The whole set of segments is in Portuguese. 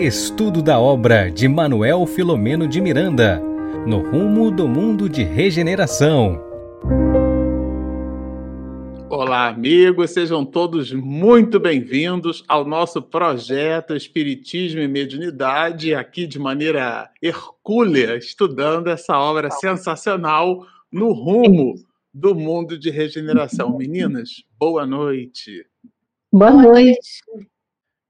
Estudo da obra de Manuel Filomeno de Miranda, no rumo do mundo de regeneração. Olá, amigos, sejam todos muito bem-vindos ao nosso projeto Espiritismo e Mediunidade, aqui de maneira hercúlea, estudando essa obra sensacional no rumo do mundo de regeneração. Meninas, boa noite. Boa noite.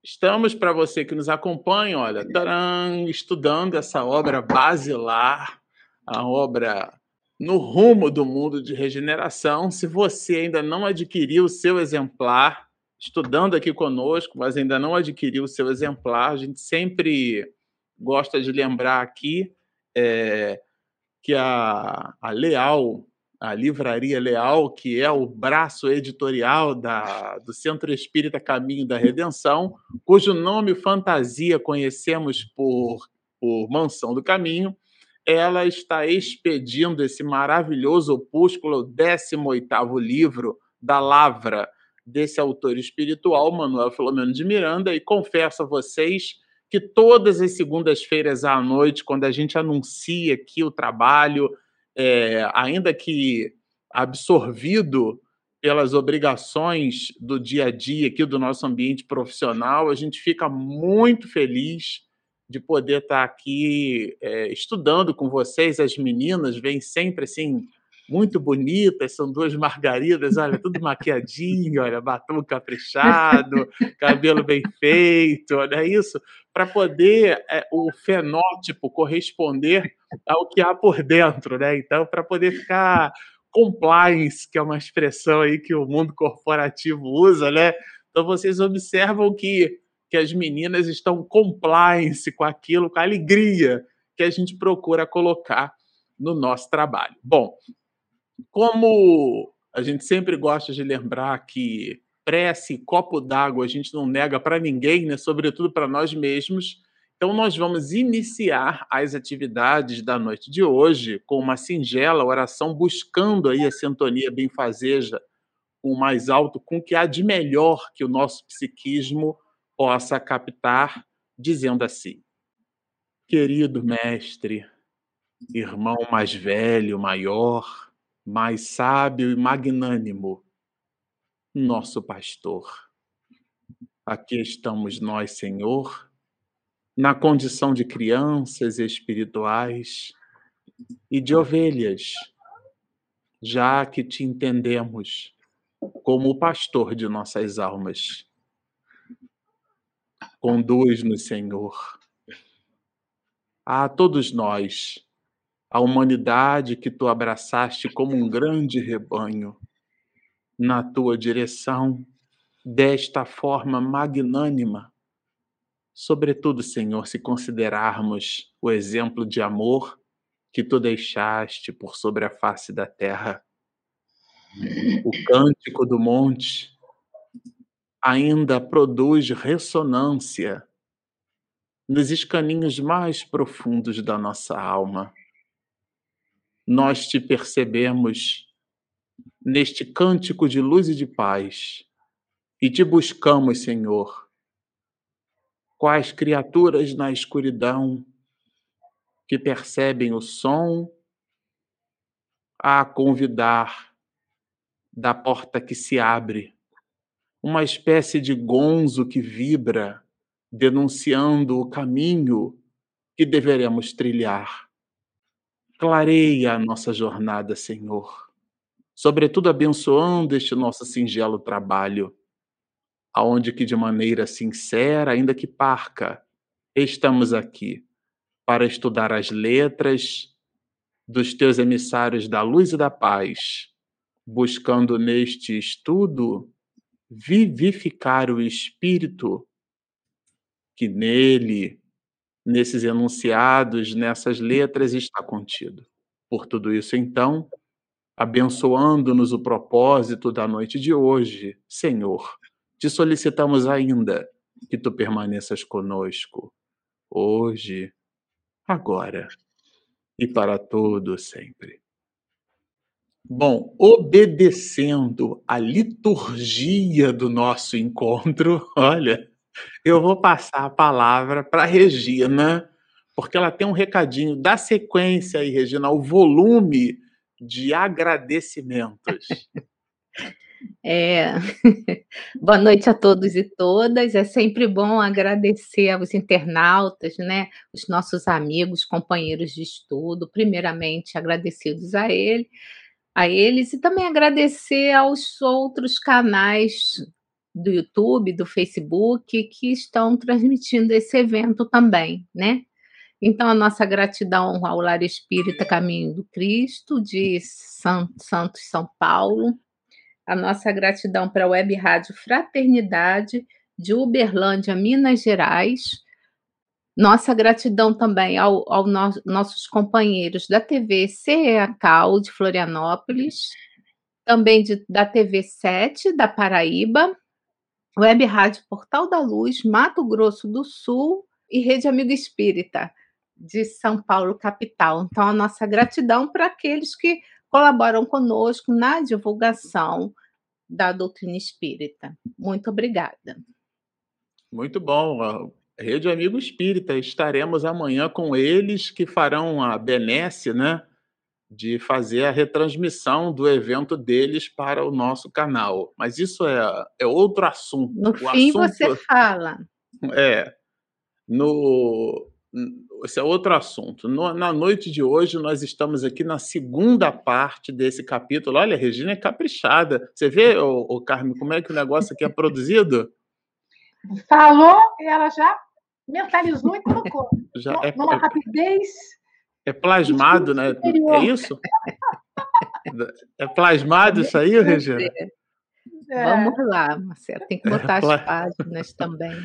Estamos, para você que nos acompanha, olha, taran, estudando essa obra basilar, a obra no rumo do mundo de regeneração. Se você ainda não adquiriu o seu exemplar, estudando aqui conosco, mas ainda não adquiriu o seu exemplar, a gente sempre gosta de lembrar aqui é, que a, a Leal a Livraria Leal, que é o braço editorial da, do Centro Espírita Caminho da Redenção, cujo nome fantasia conhecemos por, por Mansão do Caminho, ela está expedindo esse maravilhoso opúsculo, o 18º livro da Lavra, desse autor espiritual, Manuel Filomeno de Miranda, e confesso a vocês que todas as segundas-feiras à noite, quando a gente anuncia aqui o trabalho, é, ainda que absorvido pelas obrigações do dia a dia aqui do nosso ambiente profissional, a gente fica muito feliz de poder estar aqui é, estudando com vocês. As meninas vêm sempre assim muito bonitas, são duas margaridas, olha, tudo maquiadinho, olha, batom caprichado, cabelo bem feito, olha isso, para poder é, o fenótipo corresponder ao que há por dentro, né? Então, para poder ficar compliance, que é uma expressão aí que o mundo corporativo usa, né? Então, vocês observam que, que as meninas estão compliance com aquilo, com a alegria que a gente procura colocar no nosso trabalho. Bom, como a gente sempre gosta de lembrar que prece, copo d'água, a gente não nega para ninguém, né? sobretudo para nós mesmos. Então, nós vamos iniciar as atividades da noite de hoje com uma singela oração, buscando aí a sintonia benfazeja com o mais alto, com o que há de melhor que o nosso psiquismo possa captar, dizendo assim: Querido mestre, irmão mais velho, maior, mais sábio e magnânimo, nosso pastor. Aqui estamos nós, Senhor, na condição de crianças espirituais e de ovelhas, já que te entendemos como o pastor de nossas almas. Conduz-nos, Senhor, a todos nós a humanidade que tu abraçaste como um grande rebanho na tua direção, desta forma magnânima. Sobretudo, Senhor, se considerarmos o exemplo de amor que tu deixaste por sobre a face da terra. O cântico do monte ainda produz ressonância nos escaninhos mais profundos da nossa alma nós te percebemos neste cântico de luz e de paz e te buscamos, Senhor. Quais criaturas na escuridão que percebem o som a convidar da porta que se abre, uma espécie de gonzo que vibra, denunciando o caminho que deveremos trilhar. Clareia a nossa jornada, Senhor. Sobretudo abençoando este nosso singelo trabalho, aonde que de maneira sincera, ainda que parca, estamos aqui para estudar as letras dos teus emissários da luz e da paz, buscando neste estudo vivificar o espírito que nele nesses enunciados, nessas letras está contido. Por tudo isso, então, abençoando-nos o propósito da noite de hoje, Senhor, te solicitamos ainda que tu permaneças conosco, hoje, agora e para todo sempre. Bom, obedecendo a liturgia do nosso encontro, olha, Eu vou passar a palavra para Regina, porque ela tem um recadinho da sequência aí, Regina, o volume de agradecimentos. É. Boa noite a todos e todas. É sempre bom agradecer aos internautas, né? Os nossos amigos, companheiros de estudo, primeiramente agradecidos a ele, a eles e também agradecer aos outros canais do YouTube, do Facebook que estão transmitindo esse evento também, né? Então, a nossa gratidão ao Lar Espírita Caminho do Cristo, de Santos, São Paulo, a nossa gratidão para a Web Rádio Fraternidade, de Uberlândia, Minas Gerais, nossa gratidão também aos ao no, nossos companheiros da TV CEACAL, de Florianópolis, também de, da TV 7, da Paraíba, Web Rádio Portal da Luz, Mato Grosso do Sul e Rede Amigo Espírita de São Paulo, capital. Então, a nossa gratidão para aqueles que colaboram conosco na divulgação da doutrina espírita. Muito obrigada. Muito bom. Rede Amigo Espírita, estaremos amanhã com eles que farão a benesse, né? De fazer a retransmissão do evento deles para o nosso canal. Mas isso é, é outro assunto. No o fim assunto, você fala. É. No, esse é outro assunto. No, na noite de hoje, nós estamos aqui na segunda parte desse capítulo. Olha, a Regina é caprichada. Você vê, ô, ô Carmen, como é que o negócio aqui é produzido? Falou, ela já mentalizou e colocou. Já é, numa rapidez. É plasmado, né? Superior. É isso? É plasmado isso aí, Regina? É. Vamos lá, Marcelo. Tem que botar é as páginas também.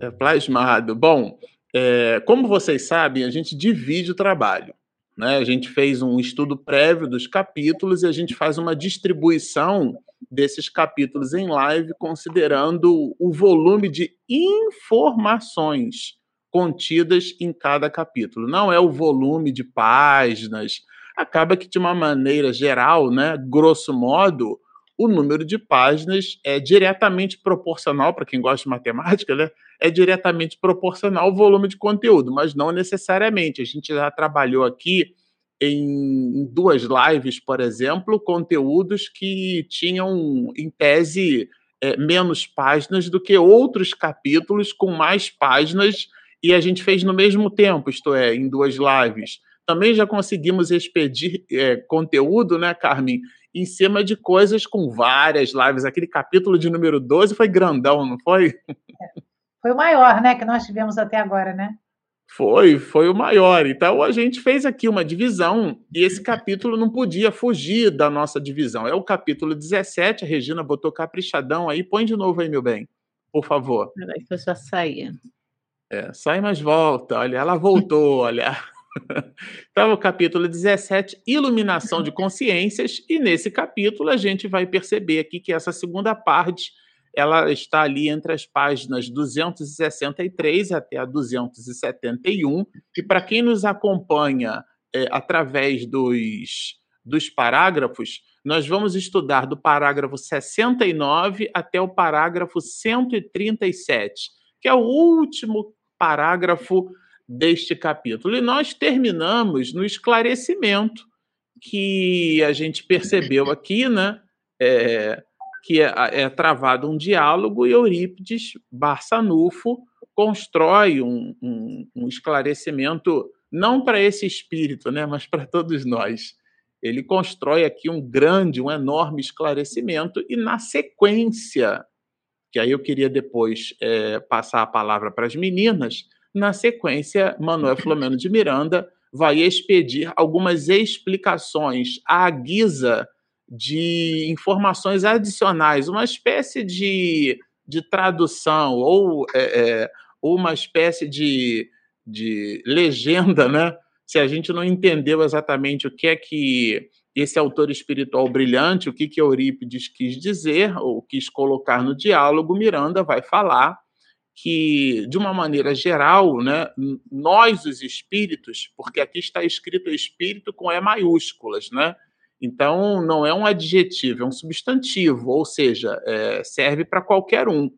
É plasmado. Bom, é, como vocês sabem, a gente divide o trabalho. Né? A gente fez um estudo prévio dos capítulos e a gente faz uma distribuição desses capítulos em live, considerando o volume de informações contidas em cada capítulo. Não é o volume de páginas. Acaba que, de uma maneira geral, né, grosso modo, o número de páginas é diretamente proporcional, para quem gosta de matemática, né? É diretamente proporcional ao volume de conteúdo, mas não necessariamente. A gente já trabalhou aqui em duas lives, por exemplo, conteúdos que tinham, em tese, é, menos páginas do que outros capítulos com mais páginas e a gente fez no mesmo tempo, isto é, em duas lives. Também já conseguimos expedir é, conteúdo, né, Carmen, em cima de coisas com várias lives. Aquele capítulo de número 12 foi grandão, não foi? Foi o maior, né, que nós tivemos até agora, né? Foi, foi o maior. Então a gente fez aqui uma divisão e esse capítulo não podia fugir da nossa divisão. É o capítulo 17, a Regina botou caprichadão aí. Põe de novo aí, meu bem, por favor. Peraí que eu já saí. É, sai, mas volta. Olha, ela voltou, olha. Então, o capítulo 17, Iluminação de Consciências, e nesse capítulo a gente vai perceber aqui que essa segunda parte ela está ali entre as páginas 263 até a 271, e para quem nos acompanha é, através dos, dos parágrafos, nós vamos estudar do parágrafo 69 até o parágrafo 137, que é o último parágrafo deste capítulo. E nós terminamos no esclarecimento que a gente percebeu aqui, né? É, que é, é, travado um diálogo e Eurípides Barçanufo constrói um, um, um esclarecimento não para esse espírito, né, mas para todos nós. Ele constrói aqui um grande, um enorme esclarecimento e na sequência, que aí eu queria depois é, passar a palavra para as meninas, na sequência, Manuel Flamengo de Miranda vai expedir algumas explicações à guisa de informações adicionais, uma espécie de, de tradução ou é, é, uma espécie de, de legenda, né? Se a gente não entendeu exatamente o que é que esse autor espiritual brilhante, o que, que Eurípides quis dizer ou quis colocar no diálogo, Miranda vai falar que, de uma maneira geral, né, nós, os espíritos, porque aqui está escrito espírito com E maiúsculas, né? Então, não é um adjetivo, é um substantivo, ou seja, é, serve para qualquer um.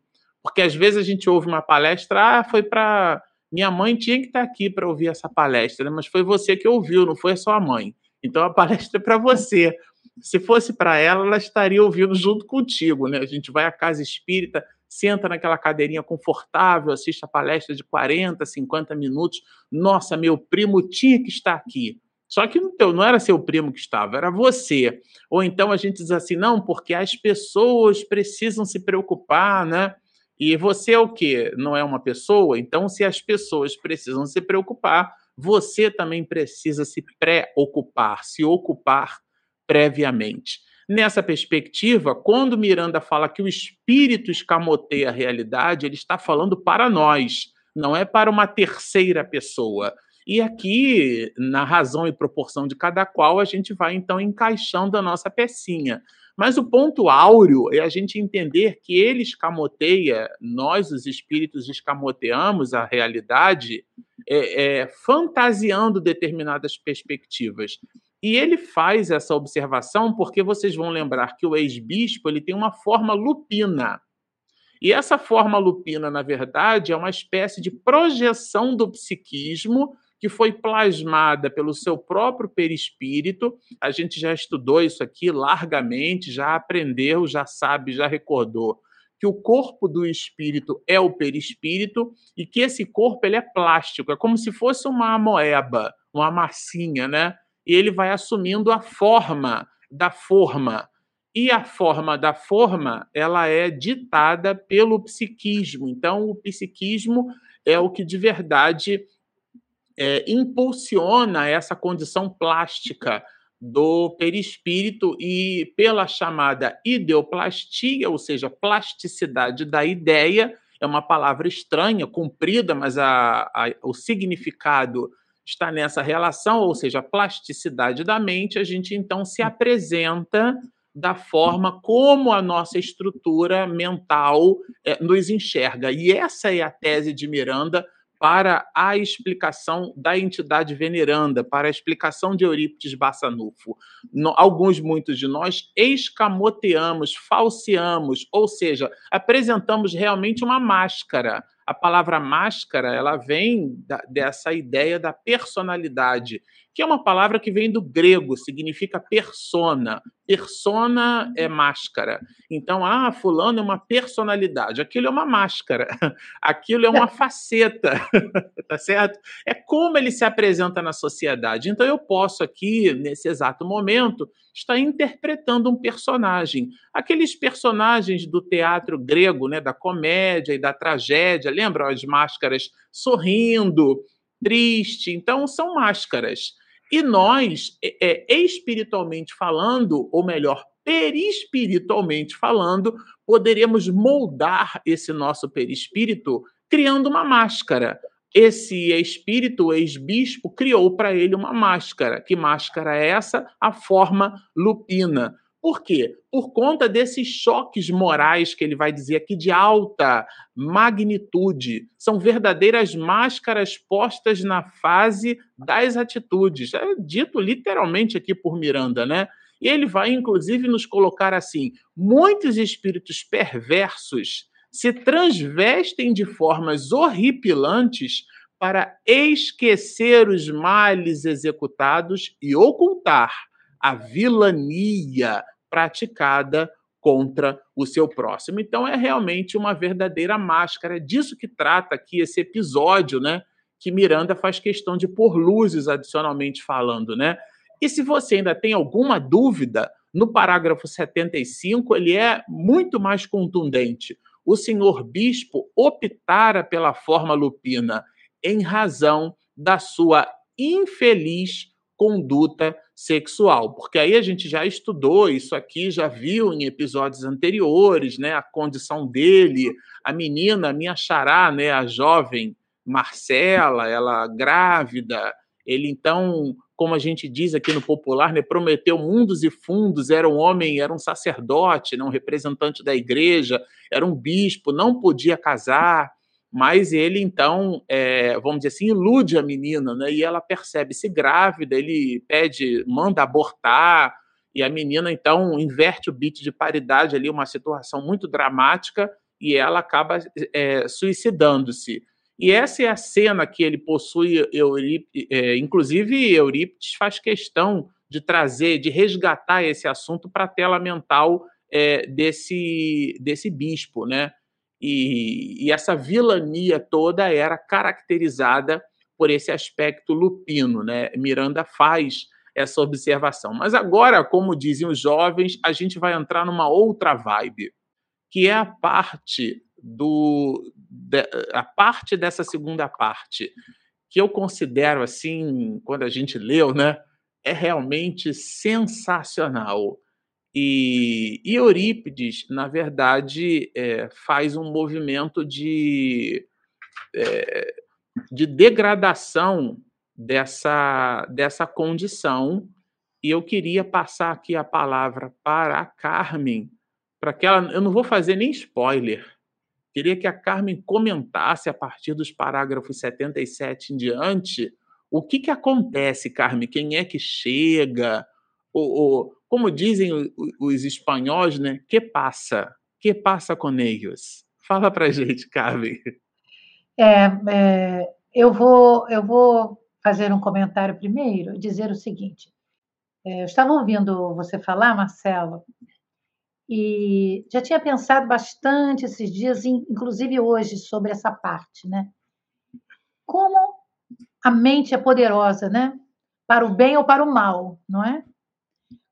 Porque às vezes a gente ouve uma palestra, ah, foi para minha mãe tinha que estar aqui para ouvir essa palestra, né? mas foi você que ouviu, não foi a sua mãe. Então a palestra é para você. Se fosse para ela, ela estaria ouvindo junto contigo, né? A gente vai à casa espírita, senta naquela cadeirinha confortável, assiste a palestra de 40, 50 minutos. Nossa, meu primo tinha que estar aqui. Só que não, era seu primo que estava, era você. Ou então a gente diz assim, não, porque as pessoas precisam se preocupar, né? E você é o quê? Não é uma pessoa? Então, se as pessoas precisam se preocupar, você também precisa se preocupar, se ocupar previamente. Nessa perspectiva, quando Miranda fala que o espírito escamoteia a realidade, ele está falando para nós, não é para uma terceira pessoa. E aqui, na razão e proporção de cada qual, a gente vai então encaixando a nossa pecinha. Mas o ponto áureo é a gente entender que ele escamoteia, nós, os espíritos, escamoteamos a realidade é, é, fantasiando determinadas perspectivas. E ele faz essa observação porque vocês vão lembrar que o ex-bispo ele tem uma forma lupina. E essa forma lupina, na verdade, é uma espécie de projeção do psiquismo que foi plasmada pelo seu próprio perispírito. A gente já estudou isso aqui largamente, já aprendeu, já sabe, já recordou que o corpo do espírito é o perispírito e que esse corpo ele é plástico, é como se fosse uma amoeba, uma massinha, né? E ele vai assumindo a forma da forma. E a forma da forma, ela é ditada pelo psiquismo. Então, o psiquismo é o que de verdade é, impulsiona essa condição plástica do perispírito e pela chamada ideoplastia, ou seja, plasticidade da ideia, é uma palavra estranha, comprida, mas a, a, o significado está nessa relação, ou seja, a plasticidade da mente, a gente então se apresenta da forma como a nossa estrutura mental é, nos enxerga. E essa é a tese de Miranda para a explicação da entidade veneranda, para a explicação de Eurípides Bassanufo. No, alguns, muitos de nós, escamoteamos, falseamos, ou seja, apresentamos realmente uma máscara. A palavra máscara, ela vem da, dessa ideia da personalidade que é uma palavra que vem do grego, significa persona. Persona é máscara. Então, ah, fulano é uma personalidade. Aquilo é uma máscara. Aquilo é uma faceta, tá certo? É como ele se apresenta na sociedade. Então, eu posso aqui, nesse exato momento, estar interpretando um personagem. Aqueles personagens do teatro grego, né, da comédia e da tragédia, lembram as máscaras sorrindo, triste. Então, são máscaras. E nós, é, é, espiritualmente falando, ou melhor, perispiritualmente falando, poderemos moldar esse nosso perispírito criando uma máscara. Esse espírito, ex-bispo, criou para ele uma máscara. Que máscara é essa? A forma lupina. Por quê? Por conta desses choques morais que ele vai dizer aqui de alta magnitude. São verdadeiras máscaras postas na fase das atitudes. É dito literalmente aqui por Miranda, né? E ele vai, inclusive, nos colocar assim: muitos espíritos perversos se transvestem de formas horripilantes para esquecer os males executados e ocultar a vilania praticada contra o seu próximo. Então é realmente uma verdadeira máscara. É disso que trata aqui esse episódio, né? Que Miranda faz questão de pôr luzes adicionalmente falando, né? E se você ainda tem alguma dúvida, no parágrafo 75 ele é muito mais contundente. O senhor bispo optara pela forma lupina em razão da sua infeliz conduta sexual, porque aí a gente já estudou isso aqui, já viu em episódios anteriores, né, a condição dele, a menina, a minha xará, né, a jovem Marcela, ela grávida, ele então, como a gente diz aqui no popular, né, prometeu mundos e fundos, era um homem, era um sacerdote, né, um representante da igreja, era um bispo, não podia casar, mas ele então, é, vamos dizer assim, ilude a menina, né? E ela percebe-se grávida, ele pede, manda abortar, e a menina então inverte o beat de paridade ali, uma situação muito dramática, e ela acaba é, suicidando-se. E essa é a cena que ele possui, Eurípides, é, inclusive Eurípides faz questão de trazer, de resgatar esse assunto para a tela mental é, desse, desse bispo, né? E, e, essa vilania toda era caracterizada por esse aspecto lupino, né? Miranda faz essa observação. Mas agora, como dizem os jovens, a gente vai entrar numa outra vibe, que é a parte do de, a parte dessa segunda parte, que eu considero assim, quando a gente leu, né, é realmente sensacional. E, e Eurípides, na verdade, é, faz um movimento de, é, de degradação dessa, dessa condição. E eu queria passar aqui a palavra para a Carmen, para que ela. Eu não vou fazer nem spoiler. Queria que a Carmen comentasse a partir dos parágrafos 77 em diante o que, que acontece, Carmen? Quem é que chega? Ou, como dizem os espanhóis, né? Que passa? Que passa com eles? Fala para gente, Carmen. É, é, eu vou eu vou fazer um comentário primeiro, dizer o seguinte. É, eu estava ouvindo você falar, Marcelo, e já tinha pensado bastante esses dias, inclusive hoje, sobre essa parte, né? Como a mente é poderosa, né? Para o bem ou para o mal, não é?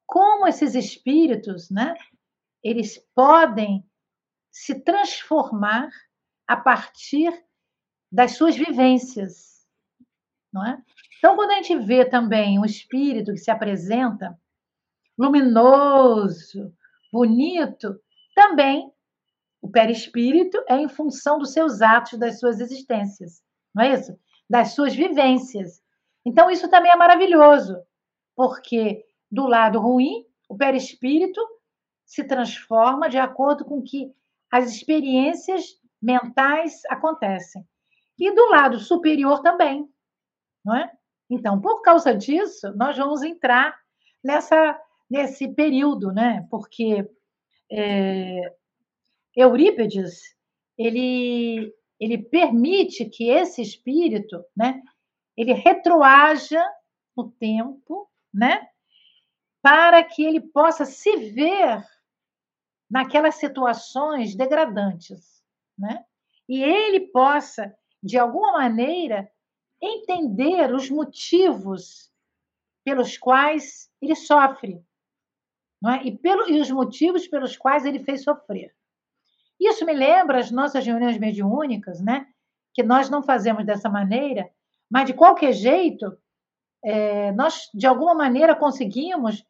Como esses espíritos, né? Eles podem se transformar a partir das suas vivências, não é? Então, quando a gente vê também um espírito que se apresenta luminoso, bonito, também o perispírito é em função dos seus atos, das suas existências, não é isso? Das suas vivências. Então, isso também é maravilhoso, porque do lado ruim, o perispírito se transforma de acordo com que as experiências mentais acontecem. E do lado superior também, não é? Então, por causa disso, nós vamos entrar nessa nesse período, né? Porque é, Eurípides ele ele permite que esse espírito, né? Ele retroaja no tempo, né? Para que ele possa se ver naquelas situações degradantes, né? E ele possa, de alguma maneira, entender os motivos pelos quais ele sofre, é? e, pelo, e os motivos pelos quais ele fez sofrer. Isso me lembra as nossas reuniões mediúnicas, né? que nós não fazemos dessa maneira, mas de qualquer jeito, é, nós de alguma maneira conseguimos,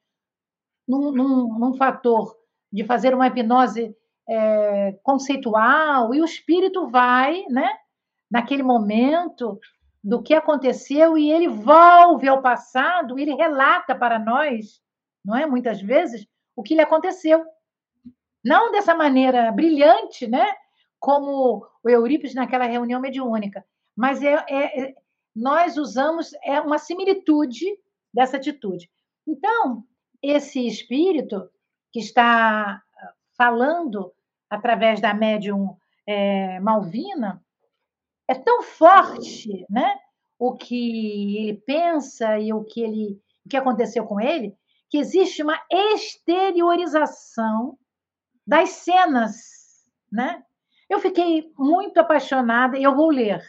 num, num, num fator de fazer uma hipnose é, conceitual, e o espírito vai, né, naquele momento, do que aconteceu e ele volve ao passado, ele relata para nós, não é? Muitas vezes, o que lhe aconteceu. Não dessa maneira brilhante, né? Como o Eurípides naquela reunião mediúnica, mas é, é, é nós usamos é uma similitude dessa atitude. Então, esse espírito que está falando através da médium é, Malvina, é tão forte, né? O que ele pensa e o que ele, o que aconteceu com ele, que existe uma exteriorização das cenas, né? Eu fiquei muito apaixonada e eu vou ler.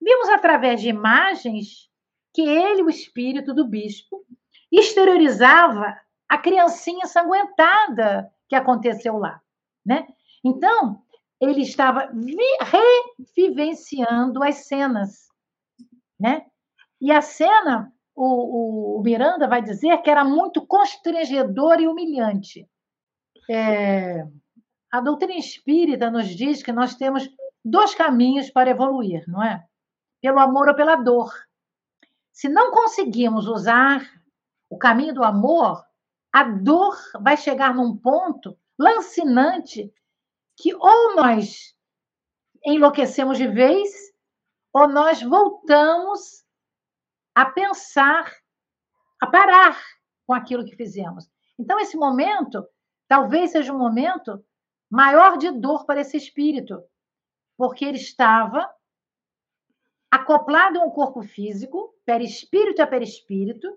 Vimos através de imagens que ele, o espírito do bispo, exteriorizava a criancinha sanguentada que aconteceu lá, né? Então, ele estava revivenciando as cenas, né? E a cena, o, o, Miranda vai dizer que era muito constrangedora e humilhante. É, a doutrina espírita nos diz que nós temos dois caminhos para evoluir, não é? Pelo amor ou pela dor. Se não conseguimos usar o caminho do amor, a dor vai chegar num ponto lancinante que ou nós enlouquecemos de vez, ou nós voltamos a pensar, a parar com aquilo que fizemos. Então, esse momento talvez seja um momento maior de dor para esse espírito, porque ele estava acoplado a um corpo físico, perispírito a perispírito,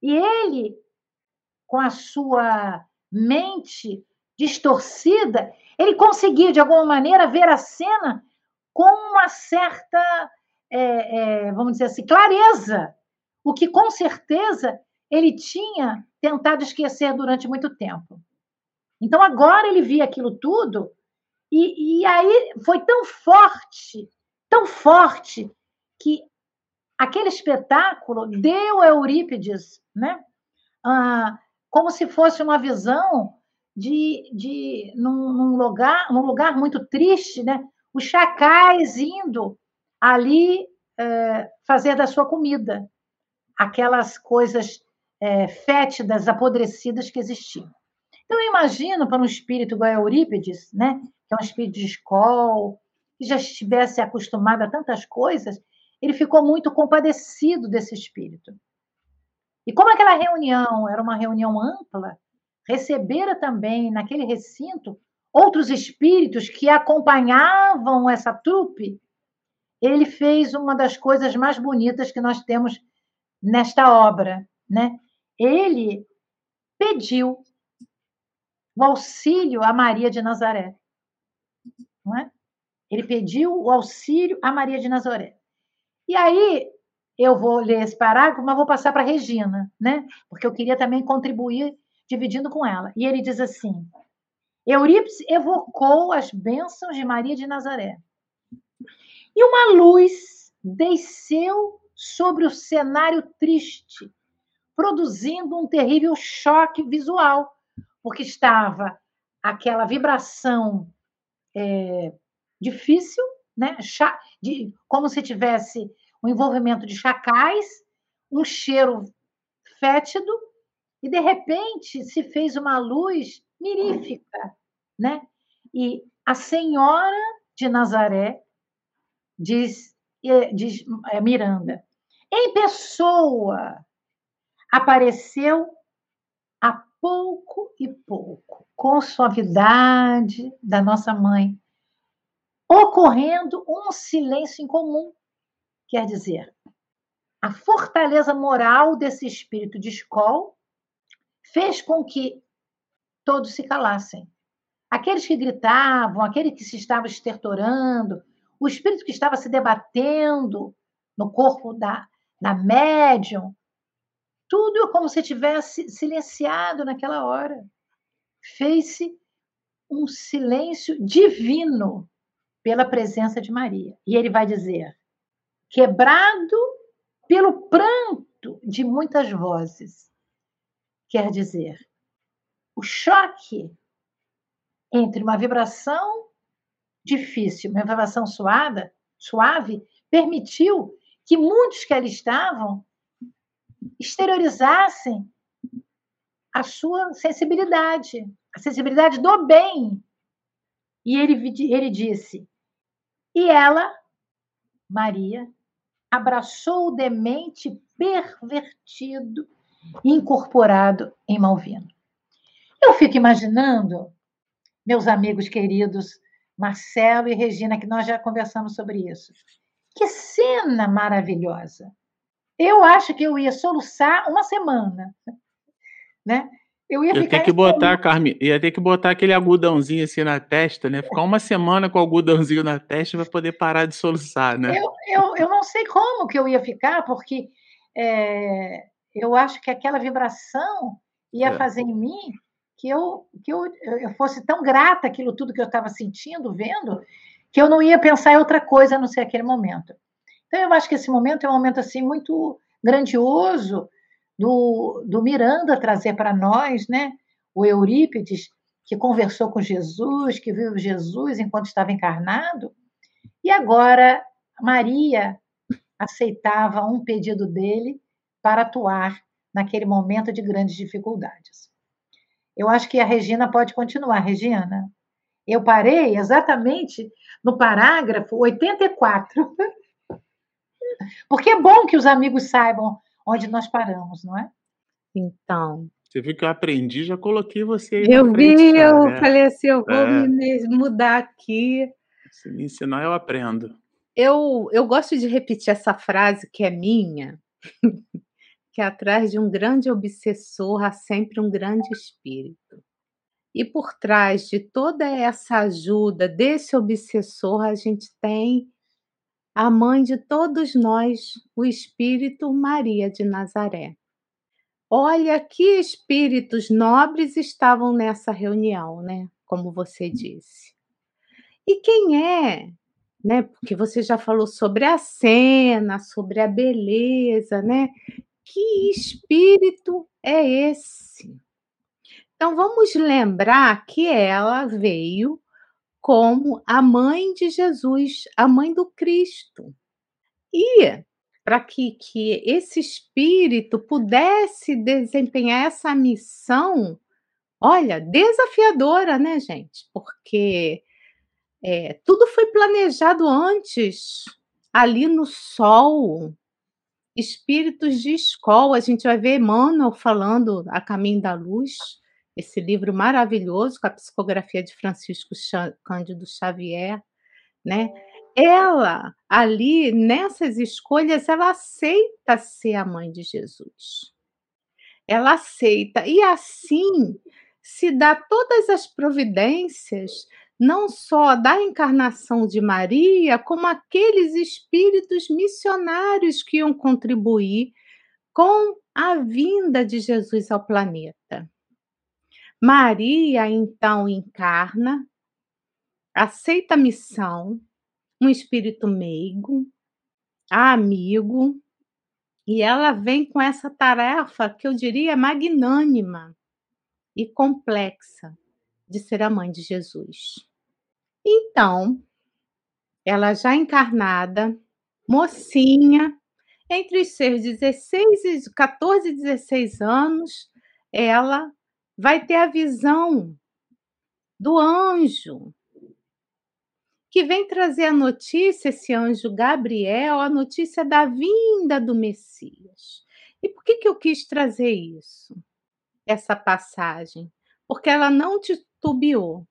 e ele, com a sua mente distorcida, ele conseguia, de alguma maneira, ver a cena com uma certa, é, é, vamos dizer assim, clareza, o que com certeza ele tinha tentado esquecer durante muito tempo. Então agora ele via aquilo tudo e, e aí foi tão forte, tão forte que aquele espetáculo deu a Eurípides, né? Ah, como se fosse uma visão de, de num, num, lugar, num lugar muito triste, né? Os chacais indo ali é, fazer da sua comida, aquelas coisas é, fétidas, apodrecidas que existiam. Então, eu imagino para um espírito igual a Eurípides, né? que é um espírito de escola, que já estivesse acostumado a tantas coisas, ele ficou muito compadecido desse espírito. E como aquela reunião era uma reunião ampla, recebera também naquele recinto outros espíritos que acompanhavam essa trupe, ele fez uma das coisas mais bonitas que nós temos nesta obra, né? Ele pediu o auxílio a Maria de Nazaré. Não é? Ele pediu o auxílio a Maria de Nazaré. E aí eu vou ler esse parágrafo, mas vou passar para Regina, né? Porque eu queria também contribuir dividindo com ela. E ele diz assim: Eurípides evocou as bênçãos de Maria de Nazaré. E uma luz desceu sobre o cenário triste, produzindo um terrível choque visual, porque estava aquela vibração é, difícil, né? De, como se tivesse um envolvimento de chacais, um cheiro fétido, e de repente se fez uma luz mirífica, né? E a Senhora de Nazaré diz, diz é, Miranda, em pessoa apareceu a pouco e pouco, com suavidade da nossa mãe, ocorrendo um silêncio incomum. Quer dizer, a fortaleza moral desse espírito de escola fez com que todos se calassem. Aqueles que gritavam, aquele que se estava estertorando, o espírito que estava se debatendo no corpo da, da médium, tudo como se tivesse silenciado naquela hora. Fez-se um silêncio divino pela presença de Maria. E ele vai dizer: quebrado pelo pranto de muitas vozes. Quer dizer, o choque entre uma vibração difícil, uma vibração suada, suave, permitiu que muitos que ali estavam exteriorizassem a sua sensibilidade, a sensibilidade do bem. E ele, ele disse: e ela, Maria, abraçou o demente pervertido, incorporado em Malvino. Eu fico imaginando, meus amigos queridos, Marcelo e Regina, que nós já conversamos sobre isso. Que cena maravilhosa! Eu acho que eu ia soluçar uma semana, né? Eu ia, ia ter que botar, Carmen, ia ter que botar aquele agudãozinho assim na testa, né? Ficar uma semana com o algodãozinho na testa para poder parar de soluçar, né? Eu, eu, eu não sei como que eu ia ficar, porque é, eu acho que aquela vibração ia é. fazer em mim que eu, que eu, eu fosse tão grata aquilo tudo que eu estava sentindo, vendo, que eu não ia pensar em outra coisa a não ser aquele momento. Então, eu acho que esse momento é um momento assim muito grandioso, do, do Miranda trazer para nós, né? O Eurípides, que conversou com Jesus, que viu Jesus enquanto estava encarnado, e agora Maria aceitava um pedido dele para atuar naquele momento de grandes dificuldades. Eu acho que a Regina pode continuar. Regina, eu parei exatamente no parágrafo 84. Porque é bom que os amigos saibam onde nós paramos, não é? Então, Você viu que eu aprendi, já coloquei você aí Eu frente vi, já, eu né? falei assim: "Eu vou É. me mudar aqui". Se me ensinar, eu aprendo. Eu eu gosto de repetir essa frase que é minha, que atrás de um grande obsessor há sempre um grande espírito. E por trás de toda essa ajuda desse obsessor, a gente tem a mãe de todos nós, o espírito Maria de Nazaré. Olha que espíritos nobres estavam nessa reunião, né, como você disse. E quem é, né, porque você já falou sobre a cena, sobre a beleza, né, que espírito é esse? Então vamos lembrar que ela veio como a mãe de Jesus, a mãe do Cristo. E para que que esse espírito pudesse desempenhar essa missão, olha, desafiadora, né, gente, porque, eh, tudo foi planejado antes, ali no sol. Espíritos de escola, a gente vai ver Emmanuel falando A Caminho da Luz, esse livro maravilhoso com a psicografia de Francisco Cândido Xavier, né. Ela, ali, nessas escolhas, ela aceita ser a mãe de Jesus. Ela aceita, e assim se dá todas as providências, não só da encarnação de Maria, como aqueles espíritos missionários que iam contribuir com a vinda de Jesus ao planeta. Maria, então, encarna, aceita a missão, um espírito meigo, amigo, e ela vem com essa tarefa que eu diria magnânima e complexa de ser a mãe de Jesus. Então, ela já encarnada, mocinha, entre os seus 16 e 14 e 16 anos, ela vai ter a visão do anjo que vem trazer a notícia, esse anjo Gabriel, a notícia da vinda do Messias. E por que que eu quis trazer isso? Essa passagem, porque ela não titubeou.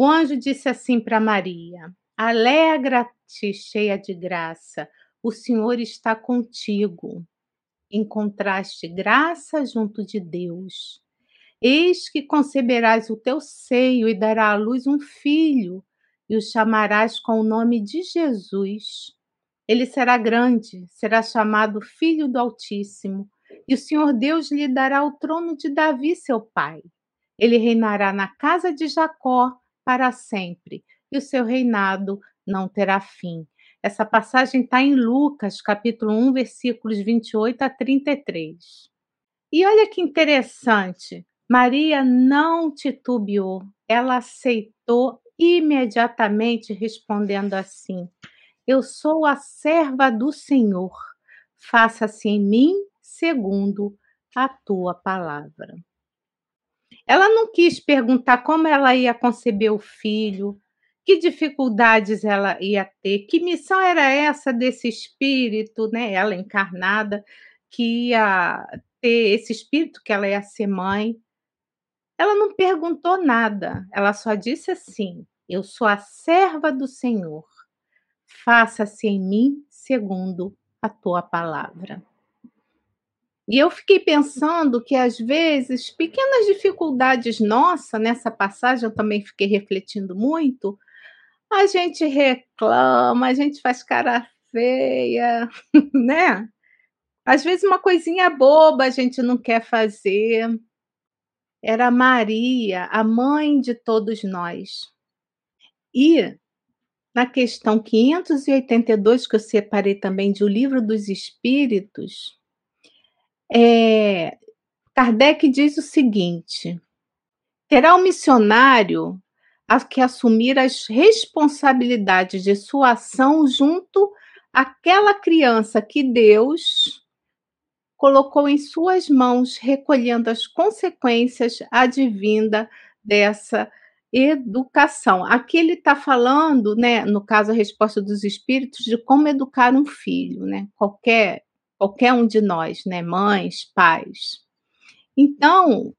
O anjo disse assim para Maria: "Alegra-te, cheia de graça, o Senhor está contigo. Encontraste graça junto de Deus. Eis que conceberás o teu seio e dará à luz um filho, e o chamarás com o nome de Jesus. Ele será grande, será chamado Filho do Altíssimo, e o Senhor Deus lhe dará o trono de Davi, seu pai. Ele reinará na casa de Jacó para sempre, e o seu reinado não terá fim. Essa passagem está em Lucas, capítulo 1, versículos 28 a 33. E olha que interessante, Maria não titubeou, ela aceitou imediatamente, respondendo assim: Eu sou a serva do Senhor, faça-se em mim segundo a tua palavra. Ela não quis perguntar como ela ia conceber o filho, que dificuldades ela ia ter, que missão era essa desse espírito, né, ela encarnada, que ia ter esse espírito que ela ia ser mãe. Ela não perguntou nada, ela só disse assim: Eu sou a serva do Senhor, faça-se em mim segundo a tua palavra. E eu fiquei pensando que às vezes pequenas dificuldades nossa nessa passagem, eu também fiquei refletindo muito, a gente reclama, a gente faz cara feia, né? Às vezes uma coisinha boba a gente não quer fazer. Era Maria, a mãe de todos nós. E na questão 582, que eu separei também de O Livro dos Espíritos, eh, Kardec diz o seguinte: terá o missionário a que assumir as responsabilidades de sua ação junto àquela criança que Deus colocou em suas mãos, recolhendo as consequências advinda dessa educação. Aqui ele está falando, né, no caso a resposta dos espíritos, de como educar um filho, né? Qualquer qualquer um de nós, né, mães, pais. Então,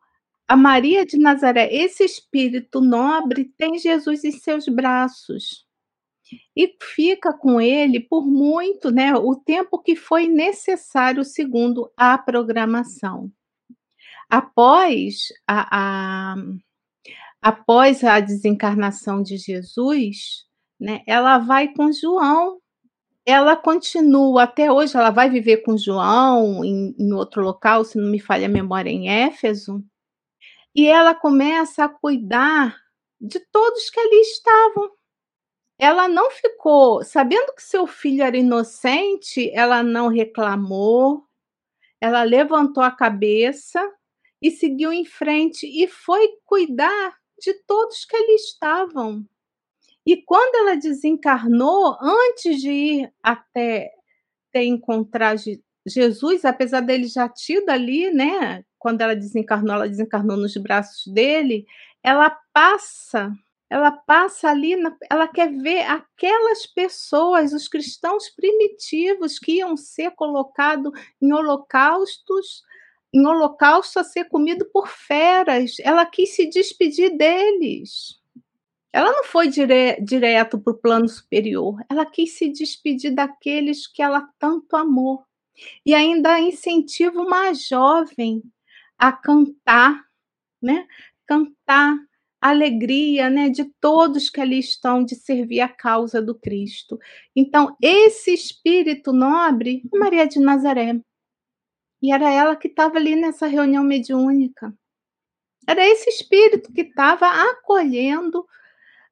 a Maria de Nazaré, esse espírito nobre, tem Jesus em seus braços e fica com ele por muito, né, o tempo que foi necessário segundo a programação. Após a, a após a desencarnação de Jesus, né, ela vai com João. Ela continua até hoje, ela vai viver com João em, em outro local, se não me falha a memória, em Éfeso. E ela começa a cuidar de todos que ali estavam. Ela não ficou, sabendo que seu filho era inocente, ela não reclamou, ela levantou a cabeça e seguiu em frente e foi cuidar de todos que ali estavam. E quando ela desencarnou, antes de ir até ter encontrado Jesus, apesar dele já tido ali, né? Quando ela desencarnou, ela desencarnou nos braços dele, ela passa, ela passa ali, na, ela quer ver aquelas pessoas, os cristãos primitivos que iam ser colocados em holocaustos, em holocausto a ser comido por feras. Ela quis se despedir deles. Ela não foi dire direto para o plano superior, ela quis se despedir daqueles que ela tanto amou. E ainda incentiva uma jovem a cantar, né? Cantar a alegria, né, de todos que ali estão de servir a causa do Cristo. Então, esse espírito nobre, Maria de Nazaré. E era ela que estava ali nessa reunião mediúnica. Era esse espírito que estava acolhendo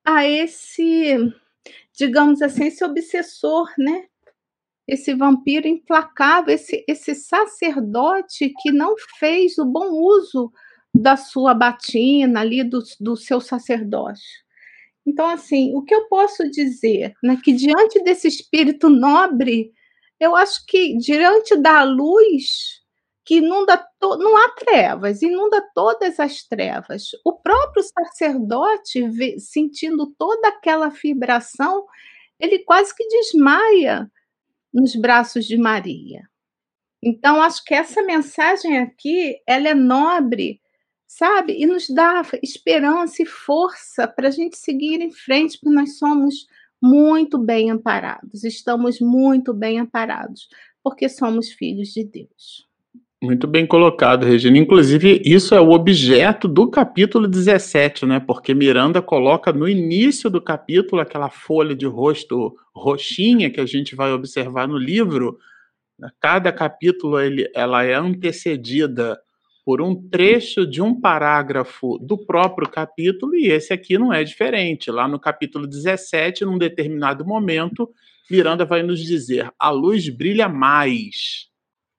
a esse, digamos assim, esse obsessor, né? Esse vampiro implacável, esse, esse sacerdote que não fez o bom uso da sua batina ali, do, do seu sacerdócio. Então, assim, o que eu posso dizer, né, que diante desse espírito nobre, eu acho que diante da luz que inunda, to... não há trevas, inunda todas as trevas. O próprio sacerdote, sentindo toda aquela vibração, ele quase que desmaia nos braços de Maria. Então, acho que essa mensagem aqui, ela é nobre, sabe? E nos dá esperança e força para a gente seguir em frente, porque nós somos muito bem amparados, estamos muito bem amparados, porque somos filhos de Deus. Muito bem colocado, Regina. Inclusive, isso é o objeto do capítulo 17, né? Porque Miranda coloca no início do capítulo aquela folha de rosto roxinha que a gente vai observar no livro. Cada capítulo ele, ela é antecedida por um trecho de um parágrafo do próprio capítulo, e esse aqui não é diferente. Lá no capítulo 17, num determinado momento, Miranda vai nos dizer: a luz brilha mais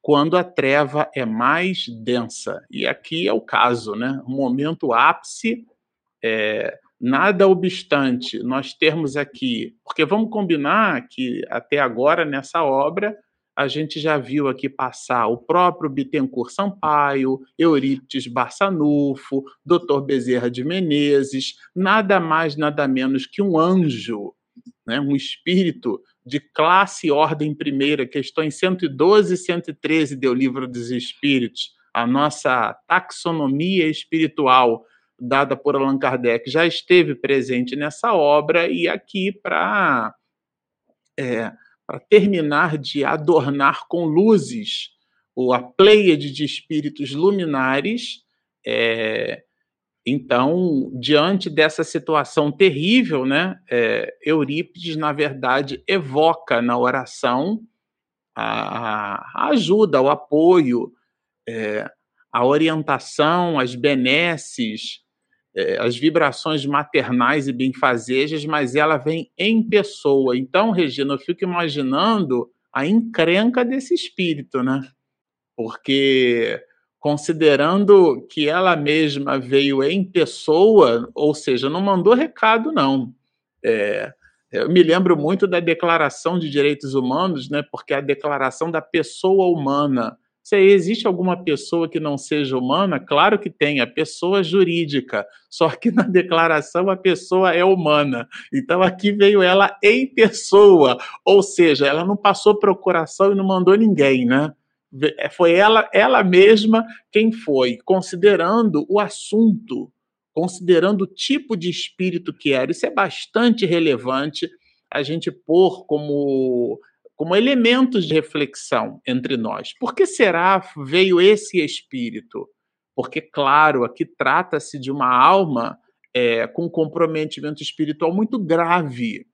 quando a treva é mais densa. E aqui é o caso, né? Um momento ápice, é, nada obstante nós termos aqui, porque vamos combinar que até agora nessa obra a gente já viu aqui passar o próprio Bittencourt Sampaio, Eurípides Barçanufo, Dr. Bezerra de Menezes, nada mais, nada menos que um anjo, né, um espírito de classe e ordem primeira, questões 112 e 113 do Livro dos Espíritos, a nossa taxonomia espiritual dada por Allan Kardec já esteve presente nessa obra e aqui para é, terminar de adornar com luzes ou a pleiade de espíritos luminares, é, então, diante dessa situação terrível, né, é, Eurípides, na verdade, evoca na oração a, a ajuda, o apoio, é, a orientação, as benesses, é, as vibrações maternais e benfazejas, mas ela vem em pessoa. Então, Regina, eu fico imaginando a encrenca desse espírito, né? Porque considerando que ela mesma veio em pessoa, ou seja, não mandou recado, não. É, eu me lembro muito da Declaração de Direitos Humanos, né, porque a declaração da pessoa humana. Se existe alguma pessoa que não seja humana, claro que tem, a pessoa jurídica, só que na declaração a pessoa é humana. Então aqui veio ela em pessoa, ou seja, ela não passou procuração e não mandou ninguém, né? Foi ela, ela mesma quem foi, considerando o assunto, considerando o tipo de espírito que era. Isso é bastante relevante a gente pôr como, como elementos de reflexão entre nós. Por que será veio esse espírito? Porque, claro, aqui trata-se de uma alma é, com comprometimento espiritual muito grave.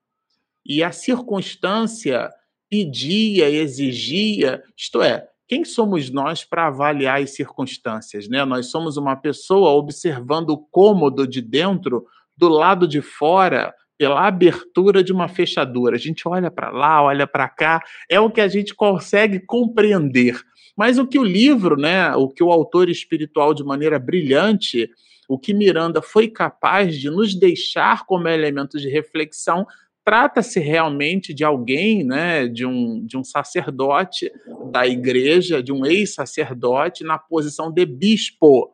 E a circunstância pedia, exigia, isto é, quem somos nós para avaliar as circunstâncias? Né? Nós somos uma pessoa observando o cômodo de dentro, do lado de fora, pela abertura de uma fechadura. A gente olha para lá, olha para cá, é o que a gente consegue compreender. Mas o que o livro, né, o que o autor espiritual de maneira brilhante, o que Miranda foi capaz de nos deixar como elementos de reflexão, trata-se realmente de alguém, né, de um, de um sacerdote da igreja, de um ex-sacerdote na posição de bispo.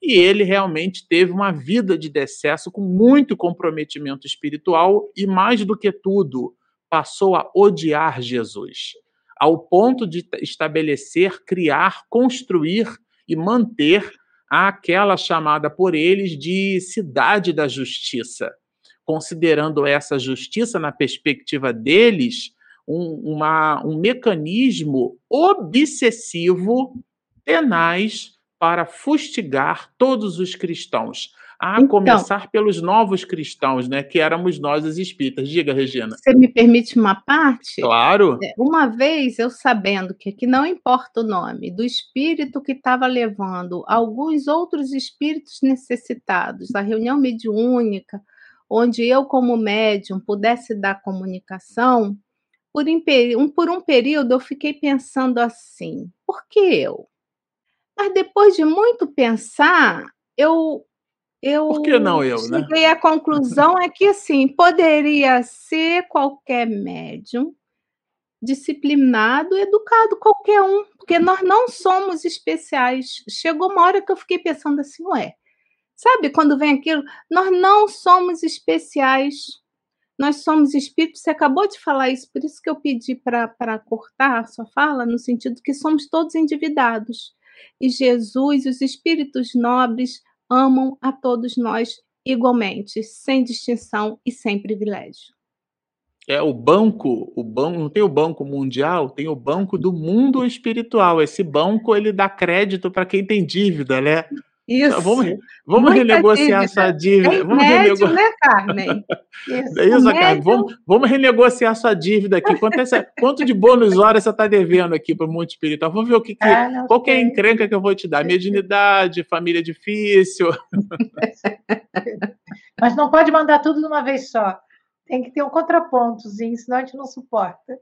E ele realmente teve uma vida de decesso com muito comprometimento espiritual e, mais do que tudo, passou a odiar Jesus, ao ponto de estabelecer, criar, construir e manter aquela chamada por eles de cidade da justiça considerando essa justiça na perspectiva deles um, uma, um mecanismo obsessivo, tenaz, para fustigar todos os cristãos. A então, começar pelos novos cristãos, né, que éramos nós os espíritas. Diga, Regina. Você me permite uma parte? Claro. É, uma vez eu sabendo que aqui não importa o nome, do espírito que estava levando alguns outros espíritos necessitados à reunião mediúnica, onde eu, como médium, pudesse dar comunicação, por um, por um período eu fiquei pensando assim: por que eu? Mas depois de muito pensar, eu eu Por que não eu, né? cheguei à conclusão é que assim poderia ser qualquer médium disciplinado, educado, qualquer um, porque nós não somos especiais. Chegou uma hora que eu fiquei pensando assim, ué, Sabe quando vem aquilo? Nós não somos especiais. Nós somos espíritos. Você acabou de falar isso, por isso que eu pedi para cortar a sua fala, no sentido que somos todos endividados. E Jesus os espíritos nobres amam a todos nós igualmente, sem distinção e sem privilégio. É o banco, o banco, não tem o banco mundial, tem o banco do mundo espiritual. Esse banco ele dá crédito para quem tem dívida, né? Isso. Vamos, vamos renegociar dívida. essa dívida. É vamos médio, renego... né, Carmen? Isso, é isso Carmen. Vamos, vamos renegociar sua dívida aqui. Quanto, essa, quanto de bônus horas você está devendo aqui para o mundo espiritual? Vamos ver o que, que ah, qual que é a encrenca que eu vou te dar. Mediunidade, família difícil. Mas não pode mandar tudo de uma vez só. Tem que ter um contrapontozinho, senão a gente não suporta.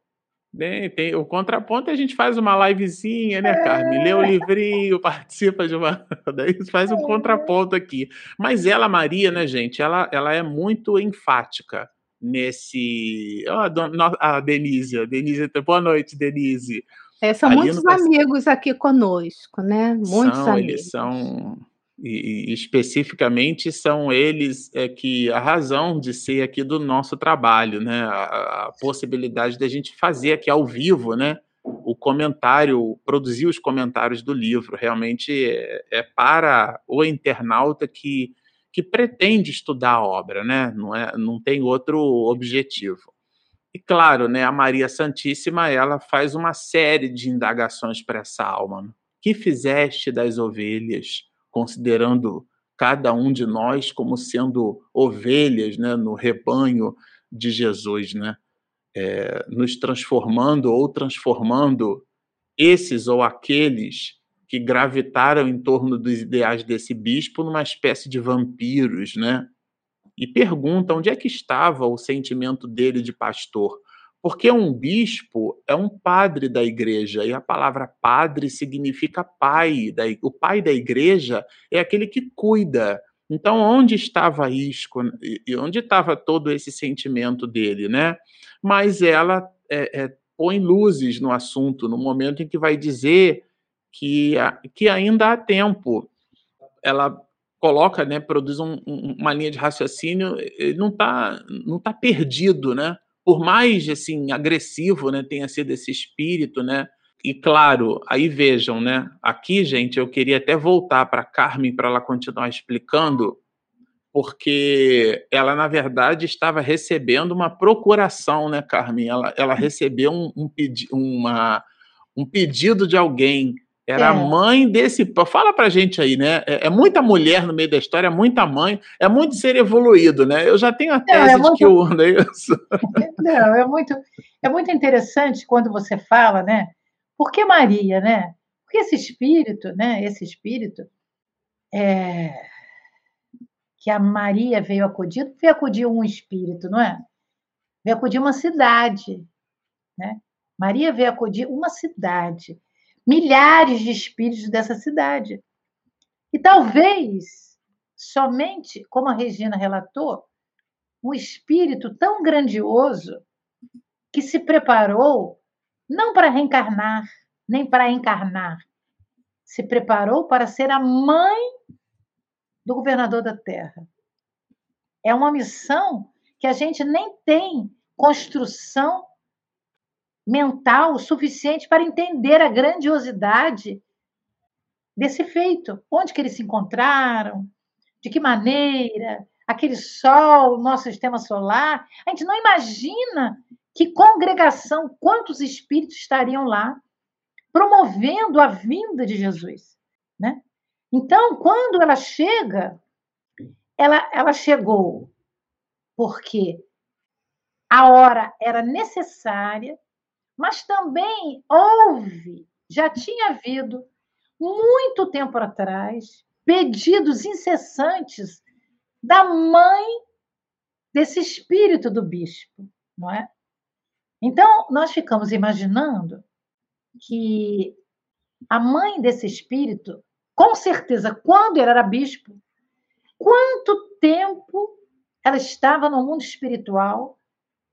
Tem, tem, o contraponto a gente faz uma livezinha, né, Carmen? Lê o é. livrinho, participa de uma. Daí faz um é. contraponto aqui. Mas ela, Maria, né, gente, ela, ela é muito enfática nesse. Oh, a Denise, a Denise, boa noite, Denise. É, são Ali muitos amigos aqui conosco, né? Muitos são, amigos. Eles são e, e, especificamente são eles é, que a razão de ser aqui do nosso trabalho, né? A, a possibilidade da gente fazer aqui ao vivo, né? O comentário, produzir os comentários do livro, realmente é, é para o internauta que, que pretende estudar a obra, né? Não, é, não tem outro objetivo. E claro, né, a Maria Santíssima ela faz uma série de indagações para essa alma. Que fizeste das ovelhas? Considerando cada um de nós como sendo ovelhas né, no rebanho de Jesus, né? É, nos transformando ou transformando esses ou aqueles que gravitaram em torno dos ideais desse bispo numa espécie de vampiros, né? E pergunta onde é que estava o sentimento dele de pastor. Porque um bispo é um padre da igreja, e a palavra padre significa pai. o pai da igreja é aquele que cuida. Então, onde estava isso? E onde estava todo esse sentimento dele, né? Mas ela é, é, põe luzes no assunto, no momento em que vai dizer que, que ainda há tempo. Ela coloca, né, produz um, uma linha de raciocínio, não está não tá perdido, né? Por mais assim agressivo, né, tenha sido esse espírito, né, e claro, aí vejam, né? Aqui, gente, eu queria até voltar para Carmen para ela continuar explicando, porque ela, na verdade, estava recebendo uma procuração, né, Carmen? Ela, ela recebeu um, um, pedi uma, um pedido de alguém. Era é. a mãe desse. Fala pra gente aí, né? É, é, muita mulher no meio da história, é muita mãe, é muito ser evoluído, né? Eu já tenho a tese Não, é muito... de que eu ando, é isso? Não, é muito, é muito interessante quando você fala, né? Por que Maria, né? Porque esse espírito, né? Esse espírito é, que a Maria veio acudir, veio acudir um espírito, não é? Veio acudir uma cidade, né? Maria veio acudir uma cidade, milhares de espíritos dessa cidade. E talvez, somente, como a Regina relatou, um espírito tão grandioso que se preparou não para reencarnar, nem para encarnar. Se preparou para ser a mãe do governador da Terra. É uma missão que a gente nem tem construção mental suficiente para entender a grandiosidade desse feito. Onde que eles se encontraram? De que maneira? Aquele sol, nosso sistema solar. A gente não imagina que congregação, quantos espíritos estariam lá promovendo a vinda de Jesus, né? Então, quando ela chega, ela, ela chegou porque a hora era necessária, mas também houve, já tinha havido, muito tempo atrás, pedidos incessantes da mãe desse espírito do bispo, não é? Então, nós ficamos imaginando que a mãe desse espírito, com certeza, quando ele era bispo, quanto tempo ela estava no mundo espiritual,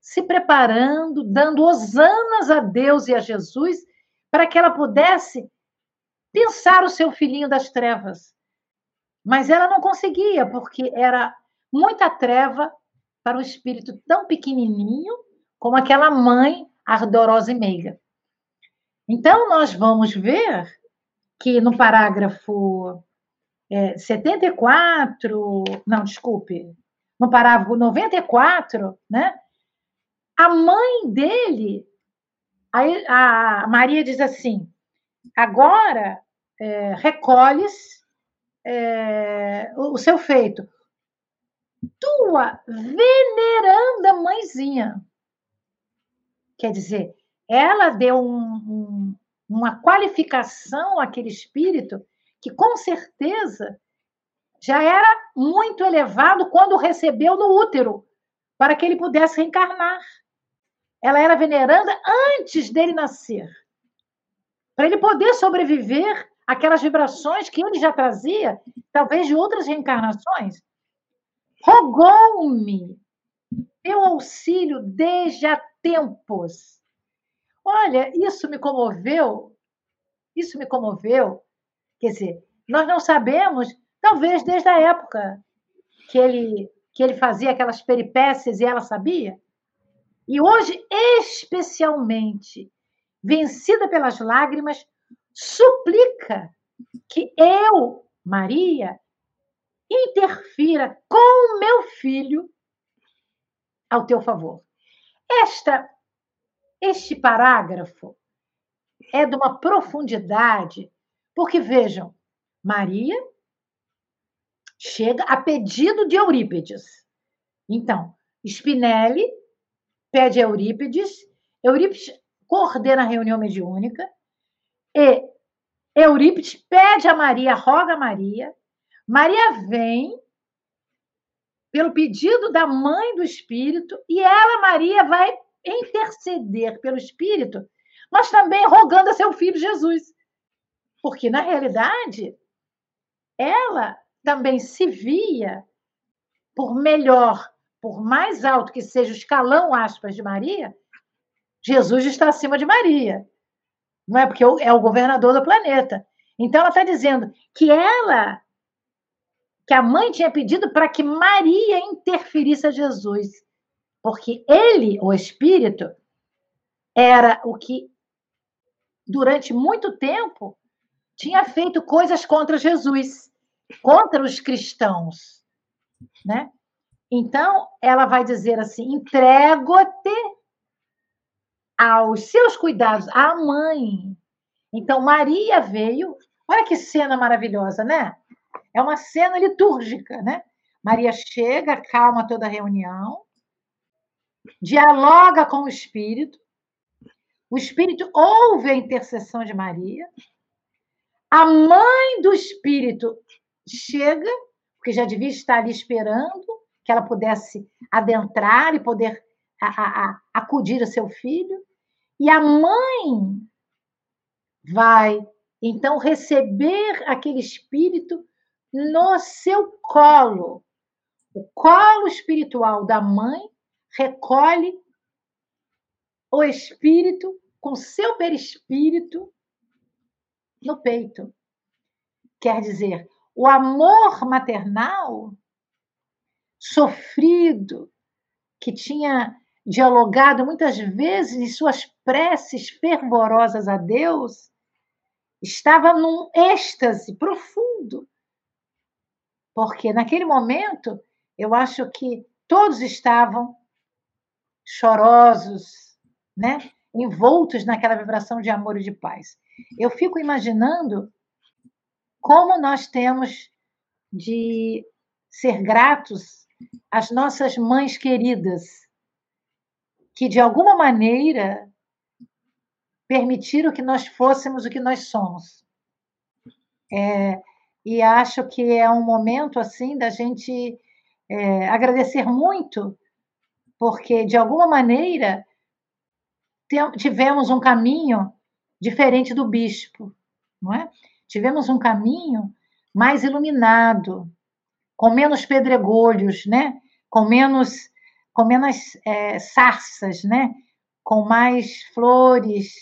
se preparando, dando hosanas a Deus e a Jesus, para que ela pudesse pensar o seu filhinho das trevas. Mas ela não conseguia, porque era muita treva para um espírito tão pequenininho como aquela mãe ardorosa e meiga. Então, nós vamos ver que no parágrafo é, 74, não, desculpe, no parágrafo 94, né, a mãe dele, a, Maria diz assim: agora é, recolhes é, o, o seu feito. Tua veneranda mãezinha. Quer dizer, ela deu um, um, uma qualificação àquele espírito que, com certeza, já era muito elevado quando recebeu no útero, para que ele pudesse reencarnar. Ela era veneranda antes dele nascer, para ele poder sobreviver àquelas vibrações que ele já trazia, talvez de outras reencarnações. Rogou-me meu auxílio desde há tempos. Olha, isso me comoveu, isso me comoveu. Quer dizer, nós não sabemos, talvez desde a época que ele, que ele fazia aquelas peripécias e ela sabia. E hoje, especialmente, vencida pelas lágrimas, suplica que eu, Maria, interfira com meu filho ao teu favor. Esta, este parágrafo é de uma profundidade, porque vejam, Maria chega a pedido de Eurípides. Então, Spinelli pede a Eurípides, Eurípides coordena a reunião mediúnica e Eurípides pede a Maria, roga a Maria, Maria vem pelo pedido da mãe do Espírito, e ela, Maria, vai interceder pelo Espírito, mas também rogando a seu filho Jesus. Porque, na realidade, ela também se via, por melhor, por mais alto que seja o escalão, aspas, de Maria, Jesus está acima de Maria. Não é porque é o governador do planeta. Então, ela está dizendo que ela que a mãe tinha pedido para que Maria interferisse a Jesus, porque ele, o Espírito, era o que durante muito tempo, tinha feito coisas contra Jesus, contra os cristãos, né? Então, ela vai dizer assim: entrego-te aos seus cuidados, à mãe. Então, Maria veio. Olha que cena maravilhosa, né? É uma cena litúrgica, né? Maria chega, calma toda a reunião, dialoga com o Espírito, o Espírito ouve a intercessão de Maria, a mãe do Espírito chega, porque já devia estar ali esperando que ela pudesse adentrar e poder a, a, a, acudir o seu filho, e a mãe vai então receber aquele espírito no seu colo. O colo espiritual da mãe recolhe o espírito com seu perispírito no peito. Quer dizer, o amor maternal sofrido, que tinha dialogado muitas vezes em suas preces fervorosas a Deus, estava num êxtase profundo. Porque naquele momento, eu acho que todos estavam chorosos, né? envoltos naquela vibração de amor e de paz. Eu fico imaginando como nós temos de ser gratos às nossas mães queridas, que de alguma maneira permitiram que nós fôssemos o que nós somos. É, e acho que é um momento assim da gente é, agradecer muito, porque de alguma maneira tivemos um caminho diferente do bispo, não é? Tivemos um caminho mais iluminado, com menos pedregulhos, né? Com menos, com menos é, sarças, né? Com mais flores,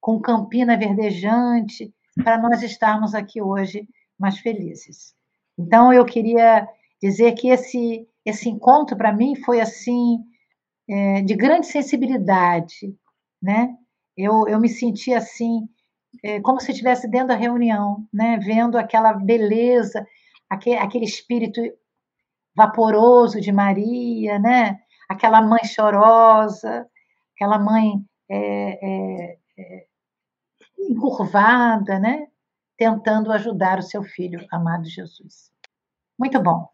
com campina verdejante, para nós estarmos aqui hoje mais felizes. Então eu queria dizer que esse esse encontro para mim foi assim é, de grande sensibilidade, né? Eu, eu me senti assim, é, como se estivesse dentro da reunião, né? Vendo aquela beleza, aquele, aquele espírito vaporoso de Maria, né? Aquela mãe chorosa, aquela mãe é, é, é, encurvada, né? Tentando ajudar o seu filho amado Jesus. Muito bom.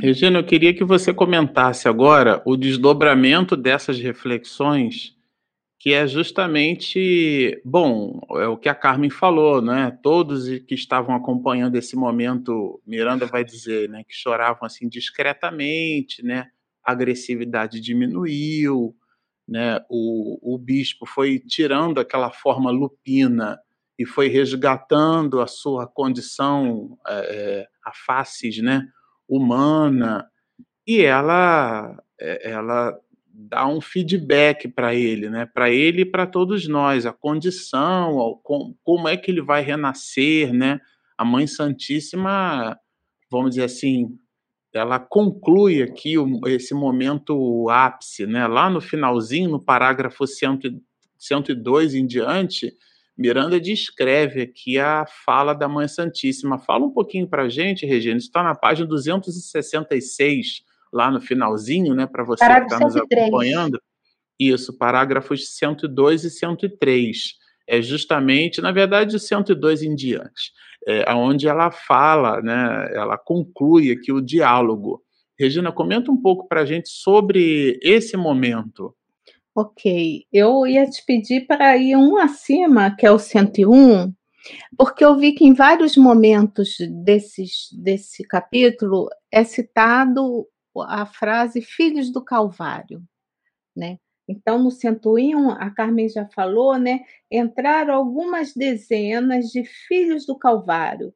Regina, eu queria que você comentasse agora o desdobramento dessas reflexões que é justamente, bom, é o que a Carmen falou, né? Todos que estavam acompanhando esse momento, Miranda vai dizer, né, que choravam assim discretamente, né? A agressividade diminuiu, né? O, o bispo foi tirando aquela forma lupina e foi resgatando a sua condição, é, a faces, né? Humana e ela, é, ela dar um feedback para ele, né? Para ele e para todos nós, a condição, como é que ele vai renascer, né? A Mãe Santíssima, vamos dizer assim, ela conclui aqui esse momento ápice, né? Lá no finalzinho, no parágrafo 102 em diante, Miranda descreve aqui a fala da Mãe Santíssima. Fala um pouquinho para a gente, Regina, está na página 266 lá no finalzinho, né, para você Parágrafo que está nos 103. acompanhando. Isso, parágrafos 102 e 103. É justamente, na verdade, 102 em diante, é, onde ela fala, né, ela conclui aqui o diálogo. Regina, comenta um pouco para a gente sobre esse momento. Ok, eu ia te pedir para ir um acima, que é o 101, porque eu vi que em vários momentos desses, desse capítulo é citado a frase filhos do Calvário, né? Então, no 101, a Carmen já falou, né? Entraram algumas dezenas de filhos do Calvário,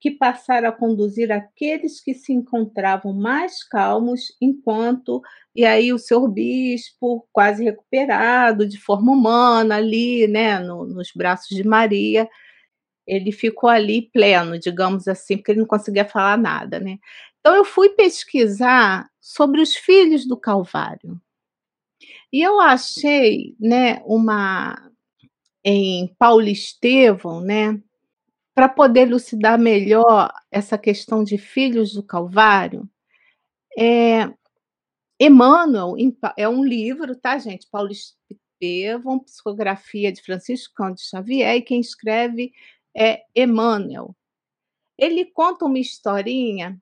que passaram a conduzir aqueles que se encontravam mais calmos, enquanto. E aí, o senhor bispo, quase recuperado, de forma humana, ali, né? No, nos braços de Maria, ele ficou ali pleno, digamos assim, porque ele não conseguia falar nada, né? Então, eu fui pesquisar sobre os filhos do Calvário. E eu achei né, uma, em Paulo Estevão, né, para poder elucidar melhor essa questão de filhos do Calvário, é, Emmanuel é um livro, tá, gente? Paulo Estevão, Psicografia de Francisco Cândido Xavier, e quem escreve é Emmanuel. Ele conta uma historinha,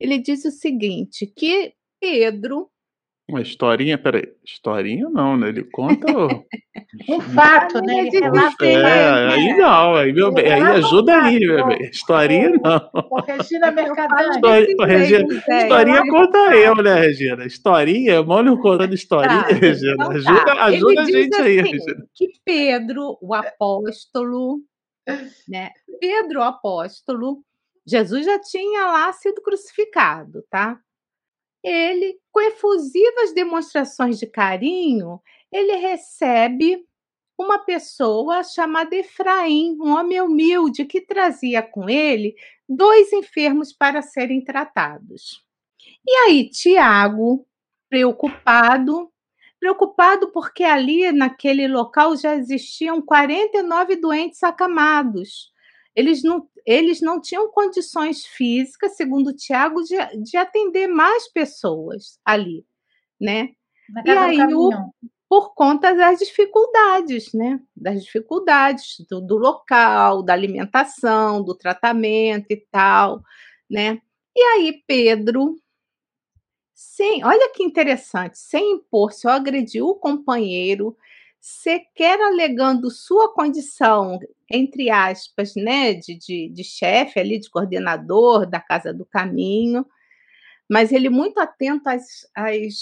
ele diz o seguinte, que Pedro, uma historinha, peraí. Historinha não, né? Ele conta. um fato, né? Ele relata, é, aí não, aí, meu bem, aí ajuda ali, meu bem. Historinha não. O Regina Mercadante. Histori... Regina, historinha conta eu, né, Regina? Historinha, mano contando historinha, tá, Regina. Então ajuda tá. ajuda a gente assim, aí, Regina. Que Pedro, o apóstolo, né? Pedro, o apóstolo, Jesus já tinha lá sido crucificado, tá? ele, com efusivas demonstrações de carinho, ele recebe uma pessoa chamada Efraim, um homem humilde que trazia com ele dois enfermos para serem tratados. E aí, Tiago, preocupado, preocupado porque ali naquele local já existiam 49 doentes acamados. Eles não, eles não tinham condições físicas, segundo o Tiago, de, de atender mais pessoas ali, né? e aí, o, por conta das dificuldades, né? Das dificuldades do, do, local, da alimentação, do tratamento e tal, né? E aí, Pedro, sem, olha que interessante, sem impor-se ou agredir o companheiro, sequer alegando sua condição, entre aspas, né, de, de, de chefe ali, de coordenador da Casa do Caminho, mas ele muito atento às, às,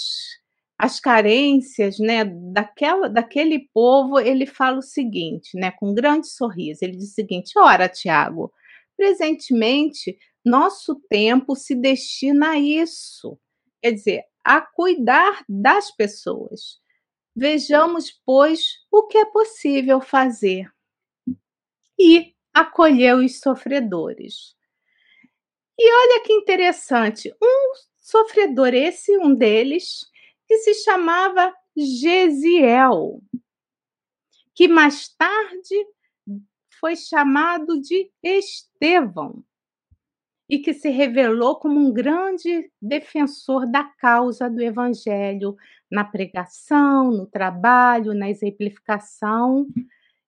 às carências né, daquela, daquele povo, ele fala o seguinte, né, com um grande sorriso, ele diz o seguinte, ora, Tiago, presentemente nosso tempo se destina a isso, quer dizer, a cuidar das pessoas. Vejamos, pois, o que é possível fazer. E acolheu os sofredores. E olha que interessante, um sofredor, esse, um deles, que se chamava Gesiel, que mais tarde foi chamado de Estevão e que se revelou como um grande defensor da causa do evangelho na pregação, no trabalho, na exemplificação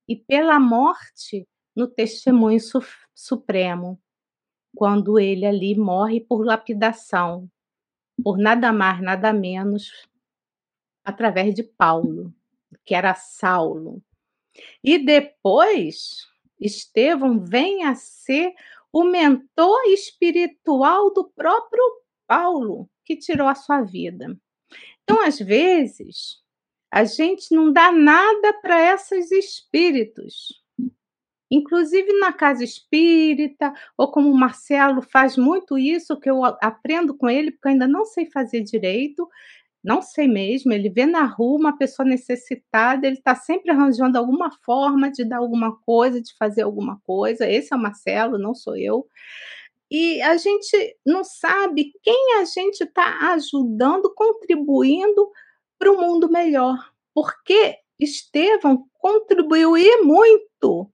e pela morte no testemunho su supremo, quando ele ali morre por lapidação, por nada mais, nada menos, através de Paulo, que era Saulo. E depois, Estevão vem a ser o mentor espiritual do próprio Paulo, que tirou a sua vida. Então, às vezes, a gente não dá nada para esses espíritos. Inclusive na casa espírita, ou como o Marcelo faz muito isso, que eu aprendo com ele, porque eu ainda não sei fazer direito, não sei mesmo. Ele vê na rua uma pessoa necessitada, ele está sempre arranjando alguma forma de dar alguma coisa, de fazer alguma coisa. Esse é o Marcelo, não sou eu. E a gente não sabe quem a gente está ajudando, contribuindo para um mundo melhor. Porque Estevão contribuiu e muito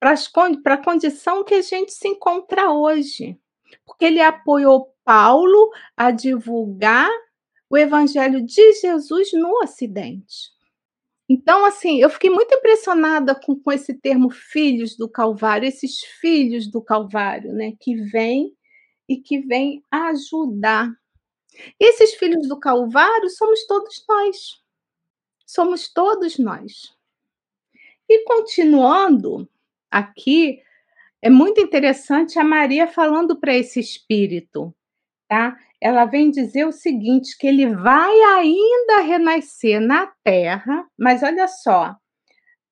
para a condição que a gente se encontra hoje. Porque ele apoiou Paulo a divulgar o evangelho de Jesus no Ocidente. Então, assim, eu fiquei muito impressionada com, com esse termo filhos do Calvário, esses filhos do Calvário, né, que vêm e que vêm ajudar. Esses filhos do Calvário somos todos nós. Somos todos nós. E continuando aqui, é muito interessante a Maria falando para esse espírito, tá? ela vem dizer o seguinte: que ele vai ainda renascer na Terra, mas olha só,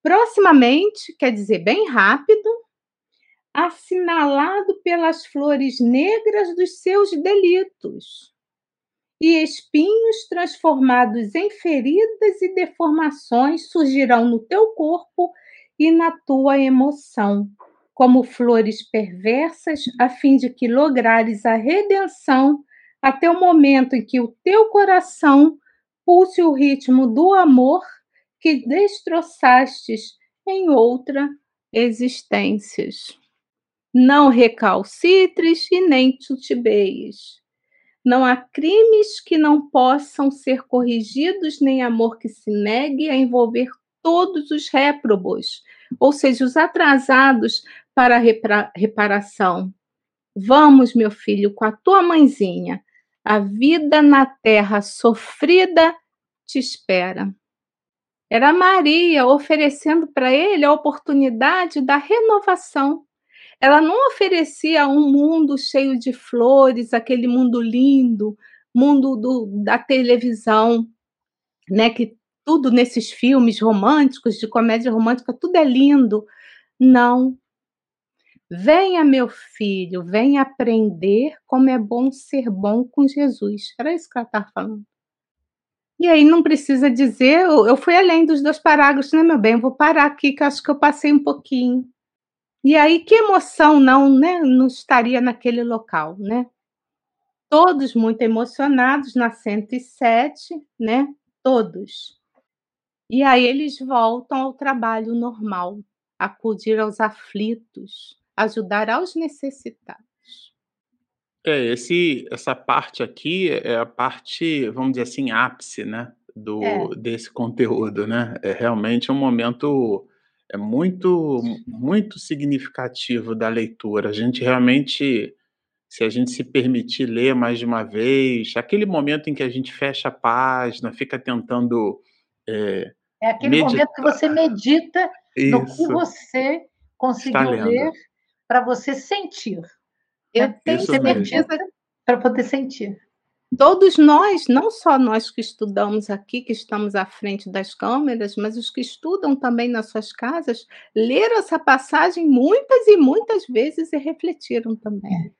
proximamente, quer dizer, bem rápido, assinalado pelas flores negras dos seus delitos, e espinhos transformados em feridas e deformações surgirão no teu corpo e na tua emoção, como flores perversas, a fim de que lograres a redenção até o momento em que o teu coração pulse o ritmo do amor que destroçastes em outra existências. Não recalcitres e nem titubeis. Não há crimes que não possam ser corrigidos, nem amor que se negue a envolver todos os réprobos, ou seja, os atrasados para a reparação. Vamos, meu filho, com a tua mãezinha. A vida na terra sofrida te espera. Era Maria oferecendo para ele a oportunidade da renovação. Ela não oferecia um mundo cheio de flores, aquele mundo lindo, mundo do, da televisão, né? Que tudo nesses filmes românticos, de comédia romântica, tudo é lindo. Não. Venha, meu filho, venha aprender como é bom ser bom com Jesus. Era isso que ela estava falando. E aí não precisa dizer, eu fui além dos dois parágrafos, né, meu bem? Vou parar aqui, que acho que eu passei um pouquinho. E aí, que emoção não, né? Não estaria naquele local, né? Todos muito emocionados na 107, né? Todos. E aí eles voltam ao trabalho normal, acudir aos aflitos, ajudar aos necessitados. É, esse, essa parte aqui é a parte, vamos dizer assim, ápice, né, do, é. desse conteúdo, né? É realmente um momento é muito, muito significativo da leitura. A gente realmente, se a gente se permitir ler mais de uma vez, aquele momento em que a gente fecha a página, fica tentando. É, é aquele meditar. momento que você medita Isso. no que você conseguiu ler para você sentir. Eu né? tenho certeza para poder sentir. Todos nós, não só nós que estudamos aqui, que estamos à frente das câmeras, mas os que estudam também nas suas casas, leram essa passagem muitas e muitas vezes e refletiram também. É.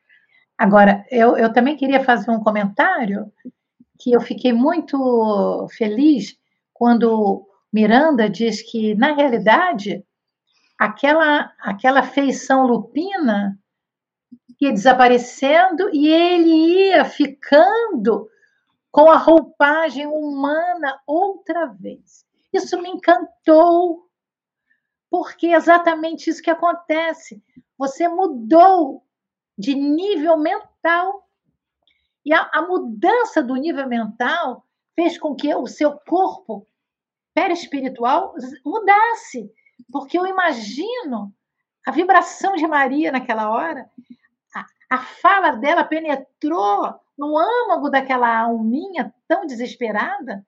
Agora, eu, eu também queria fazer um comentário que eu fiquei muito feliz quando Miranda diz que, na realidade, aquela, aquela feição lupina ia desaparecendo e ele ia ficando com a roupagem humana outra vez. Isso me encantou, porque é exatamente isso que acontece. Você mudou de nível mental. E a, a mudança do nível mental fez com que o seu corpo perispiritual mudasse. Porque eu imagino a vibração de Maria naquela hora a fala dela penetrou no âmago daquela alminha tão desesperada,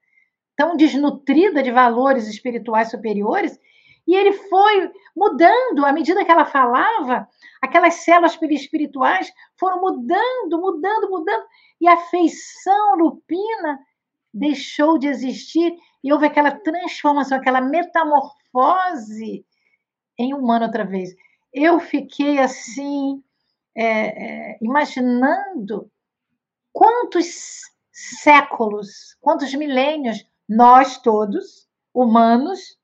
tão desnutrida de valores espirituais superiores, e ele foi mudando à medida que ela falava, aquelas células espirituais foram mudando, mudando, mudando, e a feição lupina deixou de existir e houve aquela transformação, aquela metamorfose em humano outra vez. Eu fiquei assim é, é, imaginando quantos séculos, quantos milênios nós todos, humanos,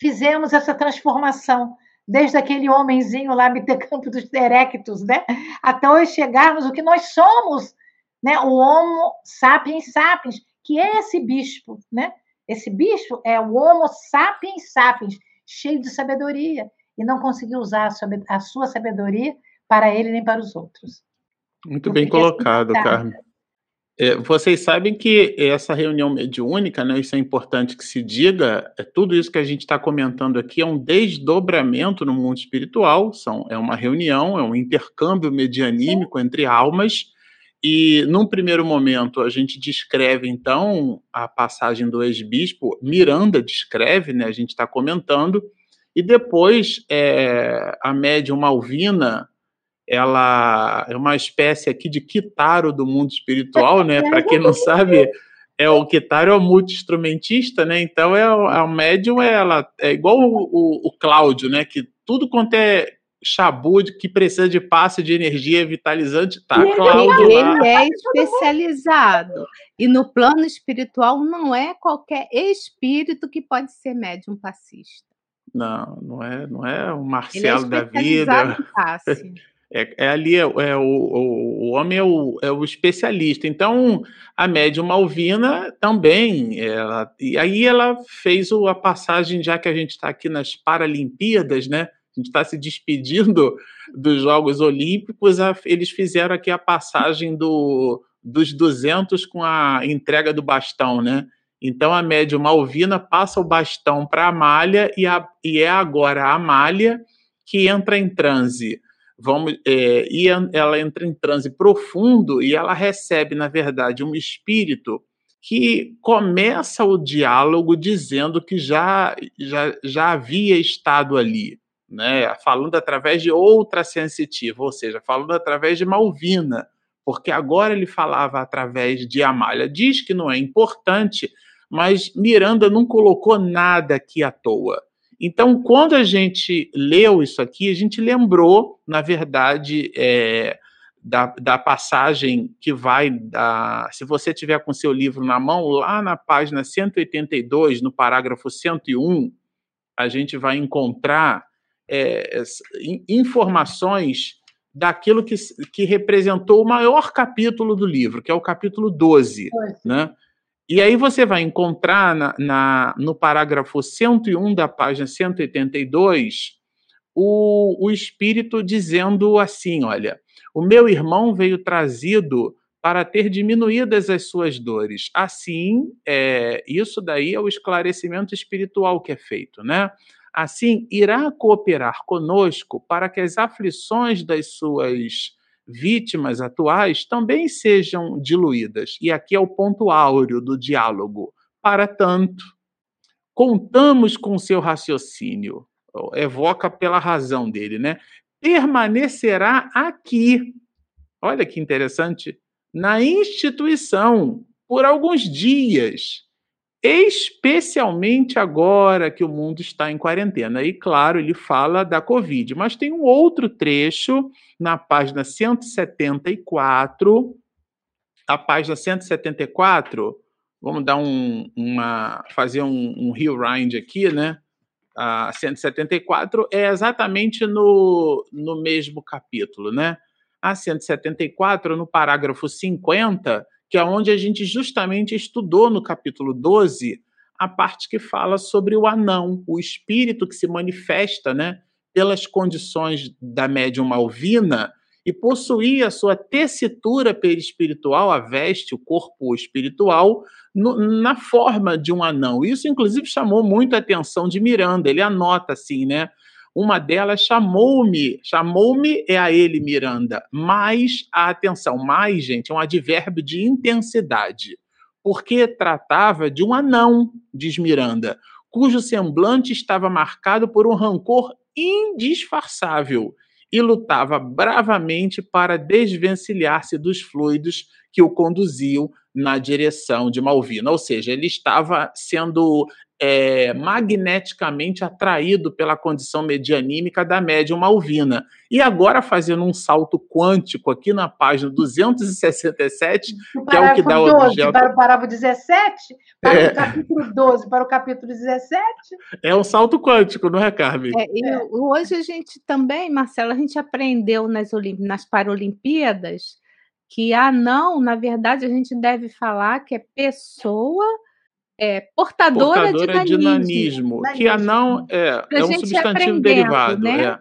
fizemos essa transformação, desde aquele homenzinho lá, Mitecampo dos Erectus, né? até hoje chegarmos o que nós somos, né? o Homo sapiens sapiens, que é esse bispo. Né? Esse bispo é o Homo sapiens sapiens, cheio de sabedoria, e não conseguiu usar a sua sabedoria para ele nem para os outros. Muito bem colocado, Carmen. É, vocês sabem que essa reunião mediúnica, né, isso é importante que se diga, é tudo isso que a gente está comentando aqui é um desdobramento no mundo espiritual, são, é uma reunião, é um intercâmbio medianímico Sim. entre almas, e num primeiro momento a gente descreve então a passagem do ex-bispo, Miranda descreve, né, a gente está comentando, e depois é, a médium Malvina ela é uma espécie aqui de Kitaro do mundo espiritual, né? Para quem não sabe, é o Kitaro é o multi-instrumentista, né? Então é a médium é ela é igual o, o, o Cláudio, né? Que tudo quanto é chabu que precisa de passe de energia vitalizante, tá? Ele, Cláudio ele é especializado. E no plano espiritual não é qualquer espírito que pode ser médium passista. Não, não é, não é o Marcelo é da vida. Passe. É, é ali, é, é o, o, o, homem é o, é o especialista. Então, a médium Malvina também, ela, e aí ela fez a passagem, já que a gente está aqui nas Paralimpíadas, né? A gente está se despedindo dos Jogos Olímpicos, eles fizeram aqui a passagem do, dos 200 com a entrega do bastão, né? Então a médium Malvina passa o bastão para a Amália e, e é agora a Amália que entra em transe vamos, é, e ela entra em transe profundo e ela recebe, na verdade, um espírito que começa o diálogo dizendo que já, já, já havia estado ali, né? falando através de outra sensitiva, ou seja, falando através de Malvina, porque agora ele falava através de Amália. Diz que não é importante, mas Miranda não colocou nada aqui à toa. Então, quando a gente leu isso aqui, a gente lembrou, na verdade, é, da, da, passagem que vai da. Se você tiver com seu livro na mão, lá na página 182, no parágrafo 101, a gente vai encontrar é, informações daquilo que, que representou o maior capítulo do livro, que é o capítulo 12. Né? E aí você vai encontrar na, na, no parágrafo 101 da página 182 o, o espírito dizendo assim: olha, o meu irmão veio trazido para ter diminuídas as suas dores. Assim, é, isso daí é o esclarecimento espiritual que é feito, né? Assim, irá cooperar conosco para que as aflições das suas vítimas atuais também sejam diluídas. E aqui é o ponto áureo do diálogo. Para tanto, contamos com seu raciocínio, evoca pela razão dele, né? Permanecerá aqui. Olha que interessante, na instituição por alguns dias especialmente agora que o mundo está em quarentena. E, claro, ele fala da Covid, mas tem um outro trecho na página 174. A página 174, vamos dar um, uma, fazer um, um rewind aqui, né? A 174 é exatamente no, no mesmo capítulo, né? A 174, no parágrafo 50, que é onde a gente justamente estudou no capítulo 12 a parte que fala sobre o anão, o espírito que se manifesta, né, pelas condições da médium Malvina e possuía a sua tessitura perispiritual, a veste, o corpo espiritual, no, na forma de um anão. Isso, inclusive, chamou muito a atenção de Miranda. Ele anota assim, né? Uma delas chamou-me, chamou-me é a ele, Miranda, mais a atenção. Mais, gente, é um advérbio de intensidade, porque tratava de um anão, diz Miranda, cujo semblante estava marcado por um rancor indisfarçável e lutava bravamente para desvencilhar-se dos fluidos que o conduziam na direção de Malvina. Ou seja, ele estava sendo é, magneticamente atraído pela condição medianímica da médium Malvina. E agora, fazendo um salto quântico aqui na página 267, que é o que dá o 12 objeto... para o parágrafo 17, para é... o capítulo 12 para o capítulo 17. É um salto quântico, não é, Carmen? É, e é. hoje a gente também, Marcela, a gente aprendeu nas, Olimp... nas Paralimpíadas que a não, na verdade, a gente deve falar que é pessoa é, portadora, portadora de, nanismo, de Que a não é, é um substantivo derivado. Né? É,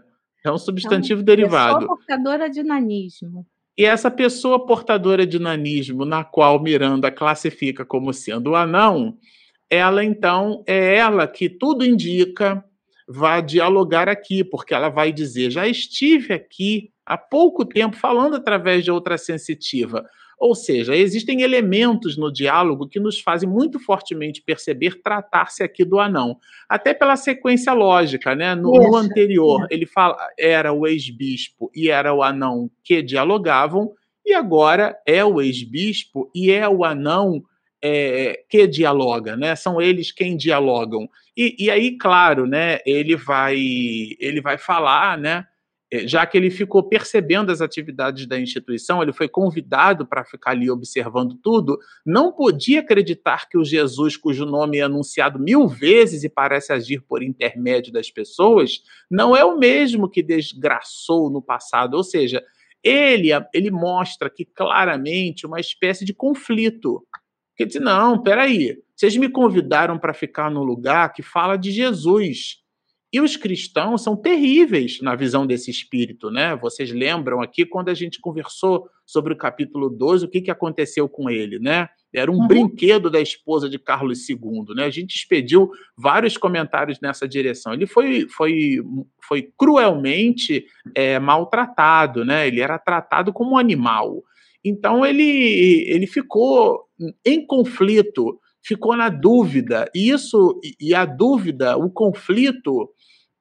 é um substantivo então, derivado. Pessoa portadora de nanismo. E essa pessoa portadora de nanismo, na qual Miranda classifica como sendo anão, ela então é ela que tudo indica vai dialogar aqui, porque ela vai dizer: já estive aqui há pouco tempo falando através de outra sensitiva. Ou seja, existem elementos no diálogo que nos fazem muito fortemente perceber tratar-se aqui do anão. Até pela sequência lógica, né? No, no anterior, ele fala, era o ex-bispo e era o anão que dialogavam, e agora é o ex-bispo e é o anão é, que dialoga, né? São eles quem dialogam. E, e, aí, claro, né? Ele vai, ele vai falar, né? É, já que ele ficou percebendo as atividades da instituição, ele foi convidado para ficar ali observando tudo, não podia acreditar que o Jesus, cujo nome é anunciado mil vezes e parece agir por intermédio das pessoas, não é o mesmo que desgraçou no passado. Ou seja, ele, ele mostra que claramente uma espécie de conflito. Que diz: não, peraí, vocês me convidaram para ficar no lugar que fala de Jesus e os cristãos são terríveis na visão desse espírito, né? Vocês lembram aqui quando a gente conversou sobre o capítulo 12, o que, que aconteceu com ele, né? Era um uhum. brinquedo da esposa de Carlos II, né? A gente expediu vários comentários nessa direção. Ele foi, foi, foi cruelmente é, maltratado, né? Ele era tratado como um animal. Então ele, ele ficou em conflito, ficou na dúvida. E isso, e a dúvida, o conflito,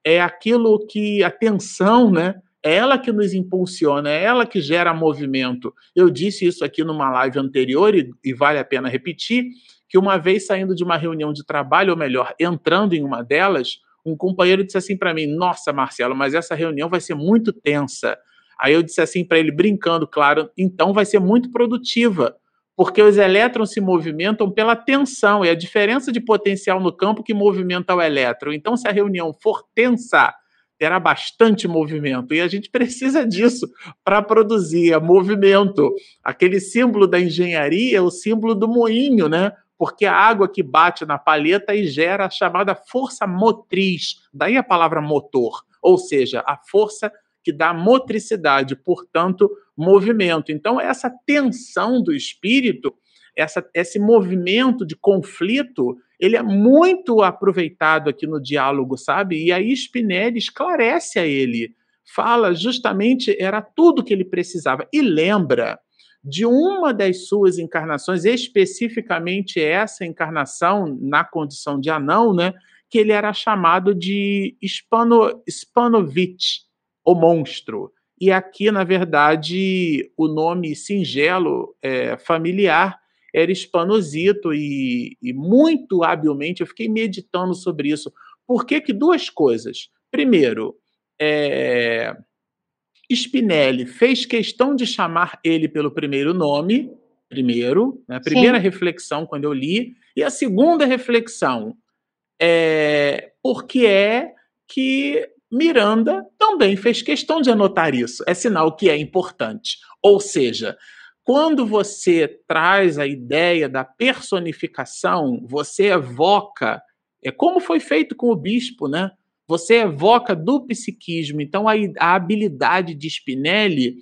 é aquilo que a tensão, né? É ela que nos impulsiona, é ela que gera movimento. Eu disse isso aqui numa live anterior e, e vale a pena repetir que uma vez saindo de uma reunião de trabalho, ou melhor, entrando em uma delas, um companheiro disse assim para mim: "Nossa, Marcelo, mas essa reunião vai ser muito tensa". Aí eu disse assim para ele brincando, claro, então vai ser muito produtiva porque os elétrons se movimentam pela tensão, e a diferença de potencial no campo que movimenta o elétron. Então, se a reunião for tensa, terá bastante movimento, e a gente precisa disso para produzir movimento. Aquele símbolo da engenharia é o símbolo do moinho, né? Porque a água que bate na palheta e gera a chamada força motriz, daí a palavra motor, ou seja, a força que dá motricidade, portanto, movimento. Então, essa tensão do espírito, essa, esse movimento de conflito, ele é muito aproveitado aqui no diálogo, sabe? E aí Spinelli esclarece a ele, fala justamente, era tudo que ele precisava. E lembra de uma das suas encarnações, especificamente essa encarnação na condição de anão, né? Que ele era chamado de Spano, Spanovich, o monstro. E aqui, na verdade, o nome singelo é, familiar era Espanosito, e, e, muito habilmente eu fiquei meditando sobre isso. Por que, que duas coisas? Primeiro, é, Spinelli fez questão de chamar ele pelo primeiro nome, primeiro, né, a primeira Sim. reflexão quando eu li, e a segunda reflexão é porque é que Miranda também fez questão de anotar isso. É sinal que é importante. Ou seja, quando você traz a ideia da personificação, você evoca, é como foi feito com o bispo, né? Você evoca do psiquismo. Então, a, a habilidade de Spinelli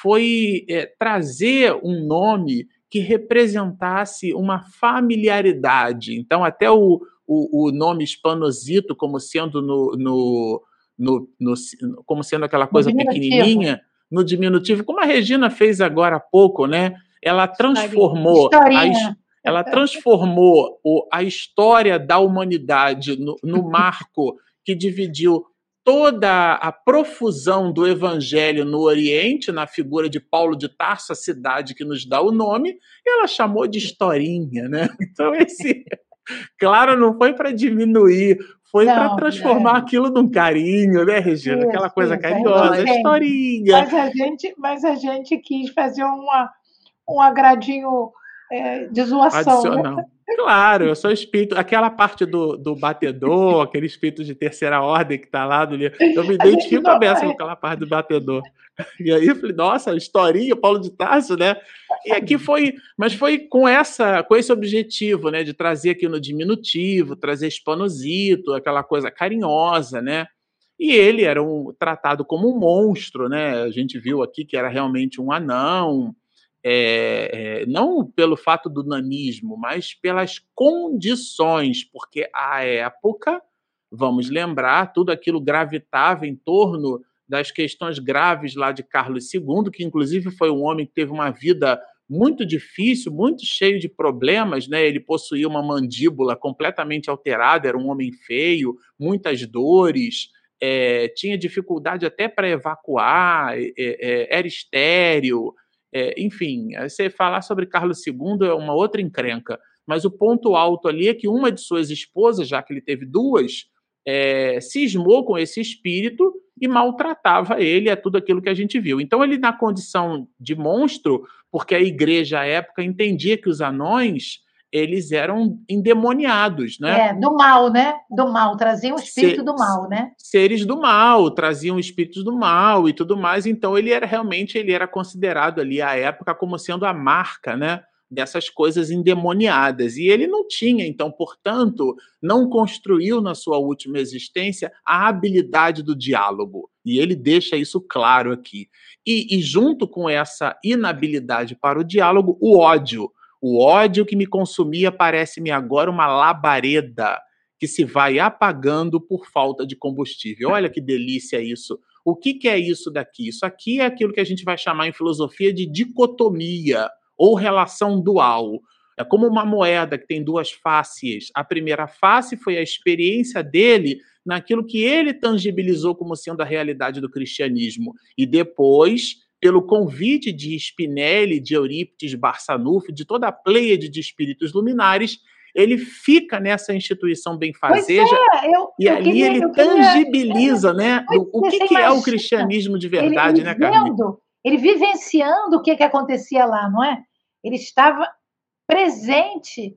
foi é, trazer um nome que representasse uma familiaridade. Então, até o, o, o nome Spanosito, como sendo no, no no, no, como sendo aquela coisa no pequenininha, no diminutivo, como a Regina fez agora há pouco, né? Ela transformou a, ela transformou o, a história da humanidade no, no marco que dividiu toda a profusão do evangelho no Oriente, na figura de Paulo de Tarso, a cidade que nos dá o nome, ela chamou de historinha, né? Então esse claro, não foi para diminuir foi para transformar é. aquilo num carinho, né, Regina? Isso, Aquela coisa isso, carinhosa, historinha. Mas a, gente, mas a gente quis fazer uma, um agradinho é, de zoação. Né? Claro, eu sou espírito. Aquela parte do, do batedor, aquele espírito de terceira ordem que está lá do livro. Eu me identifico a beça com aquela parte do batedor. E aí eu falei, nossa, historinha, Paulo de Tarso, né? E aqui foi, mas foi com essa, com esse objetivo, né, de trazer aqui no diminutivo, trazer espanosito, aquela coisa carinhosa, né? E ele era um, tratado como um monstro, né? A gente viu aqui que era realmente um anão, é, é, não pelo fato do nanismo, mas pelas condições, porque à época, vamos lembrar, tudo aquilo gravitava em torno das questões graves lá de Carlos II, que inclusive foi um homem que teve uma vida muito difícil, muito cheio de problemas, né? Ele possuía uma mandíbula completamente alterada, era um homem feio, muitas dores, é, tinha dificuldade até para evacuar, é, é, era estéreo, é, enfim. Você falar sobre Carlos II é uma outra encrenca, mas o ponto alto ali é que uma de suas esposas, já que ele teve duas, é, cismou com esse espírito e maltratava ele, é tudo aquilo que a gente viu. Então, ele, na condição de monstro, porque a igreja à época entendia que os anões eles eram endemoniados, né? É, do mal, né? Do mal, traziam o espírito Se, do mal, né? Seres do mal, traziam espíritos do mal e tudo mais. Então ele era realmente ele era considerado ali à época como sendo a marca, né? Dessas coisas endemoniadas. E ele não tinha, então, portanto, não construiu na sua última existência a habilidade do diálogo. E ele deixa isso claro aqui. E, e junto com essa inabilidade para o diálogo, o ódio o ódio que me consumia parece-me agora uma labareda que se vai apagando por falta de combustível. Olha que delícia isso. O que, que é isso daqui? Isso aqui é aquilo que a gente vai chamar em filosofia de dicotomia ou relação dual. É como uma moeda que tem duas faces. A primeira face foi a experiência dele naquilo que ele tangibilizou como sendo a realidade do cristianismo. E depois pelo convite de Spinelli, de Eurípides Barçanufo, de toda a pleiade de espíritos luminares, ele fica nessa instituição benfazeja é, eu, e eu ali queria, ele tangibiliza, queria, né, o, o que, que é o cristianismo de verdade, ele, né, Carmen? Ele vivenciando o que, que acontecia lá, não é? Ele estava presente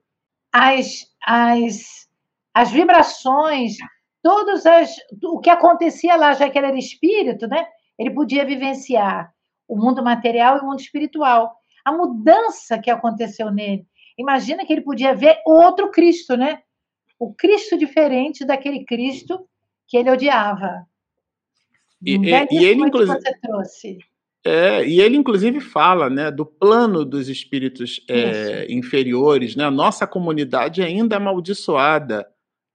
as, as, as vibrações, todos as, o que acontecia lá, já que ele era espírito, né? Ele podia vivenciar o mundo material e o mundo espiritual. A mudança que aconteceu nele. Imagina que ele podia ver outro Cristo, né? O Cristo diferente daquele Cristo que ele odiava. E, e, e ele, inclusive, você trouxe. É, e ele, inclusive, fala né, do plano dos espíritos é, inferiores. Né? Nossa comunidade ainda é amaldiçoada,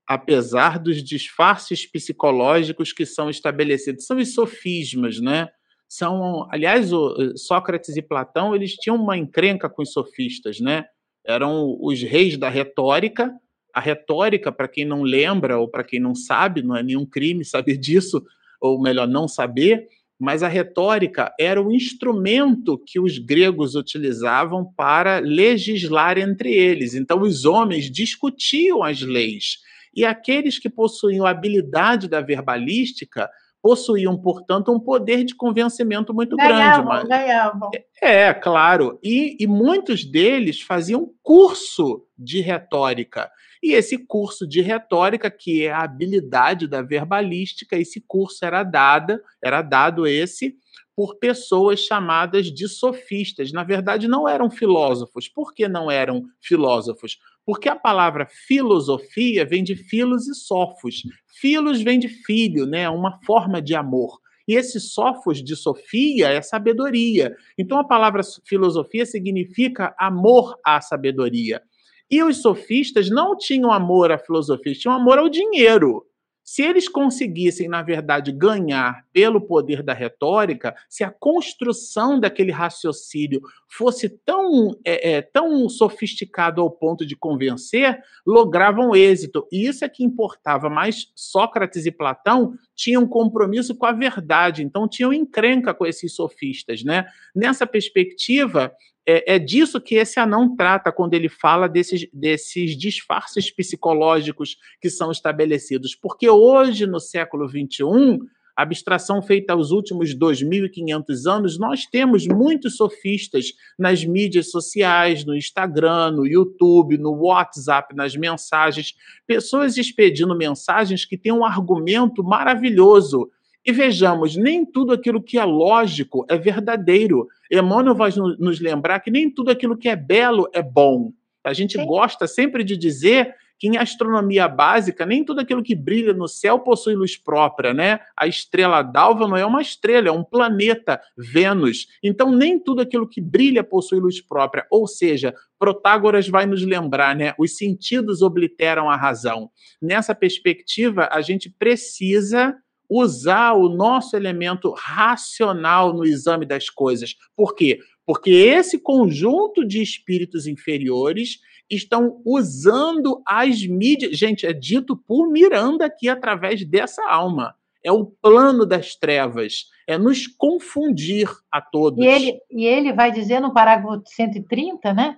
apesar dos disfarces psicológicos que são estabelecidos. São os sofismas, né? São, aliás, o Sócrates e Platão, eles tinham uma encrenca com os sofistas, né? Eram os reis da retórica. A retórica, para quem não lembra ou para quem não sabe, não é nenhum crime saber disso, ou melhor, não saber, mas a retórica era o instrumento que os gregos utilizavam para legislar entre eles. Então, os homens discutiam as leis. E aqueles que possuíam a habilidade da verbalística possuíam, portanto, um poder de convencimento muito ganhavam, grande. Mas... Ganhavam. É, claro. E, e muitos deles faziam curso de retórica. E esse curso de retórica, que é a habilidade da verbalística, esse curso era dada, era dado esse por pessoas chamadas de sofistas. Na verdade, não eram filósofos. Por que não eram filósofos? Porque a palavra filosofia vem de filos e sofos. Filos vem de filho, né? Uma forma de amor. E esse sofos de Sofia é sabedoria. Então a palavra filosofia significa amor à sabedoria. E os sofistas não tinham amor à filosofia, tinham amor ao dinheiro. Se eles conseguissem, na verdade, ganhar pelo poder da retórica, se a construção daquele raciocínio fosse tão, é, é, tão sofisticado ao ponto de convencer, logravam êxito. E isso é que importava. Mas Sócrates e Platão tinham compromisso com a verdade, então tinham encrenca com esses sofistas. Né? Nessa perspectiva, é, é, disso que esse anão trata quando ele fala desses, desses disfarces psicológicos que são estabelecidos. Porque hoje, no século XXI, abstração feita aos últimos 2.500 anos, nós temos muitos sofistas nas mídias sociais, no Instagram, no YouTube, no WhatsApp, nas mensagens, pessoas expedindo mensagens que têm um argumento maravilhoso e vejamos, nem tudo aquilo que é lógico é verdadeiro. Emmanuel vai nos lembrar que nem tudo aquilo que é belo é bom. A gente Sim. gosta sempre de dizer que em astronomia básica, nem tudo aquilo que brilha no céu possui luz própria, né? A estrela d'alva não é uma estrela, é um planeta, Vênus. Então, nem tudo aquilo que brilha possui luz própria. Ou seja, Protágoras vai nos lembrar, né? Os sentidos obliteram a razão. Nessa perspectiva, a gente precisa usar o nosso elemento racional no exame das coisas. Por quê? Porque esse conjunto de espíritos inferiores estão usando as mídias. Gente, é dito por Miranda aqui através dessa alma. É o plano das trevas, é nos confundir a todos. E ele, e ele vai dizer no parágrafo 130, né?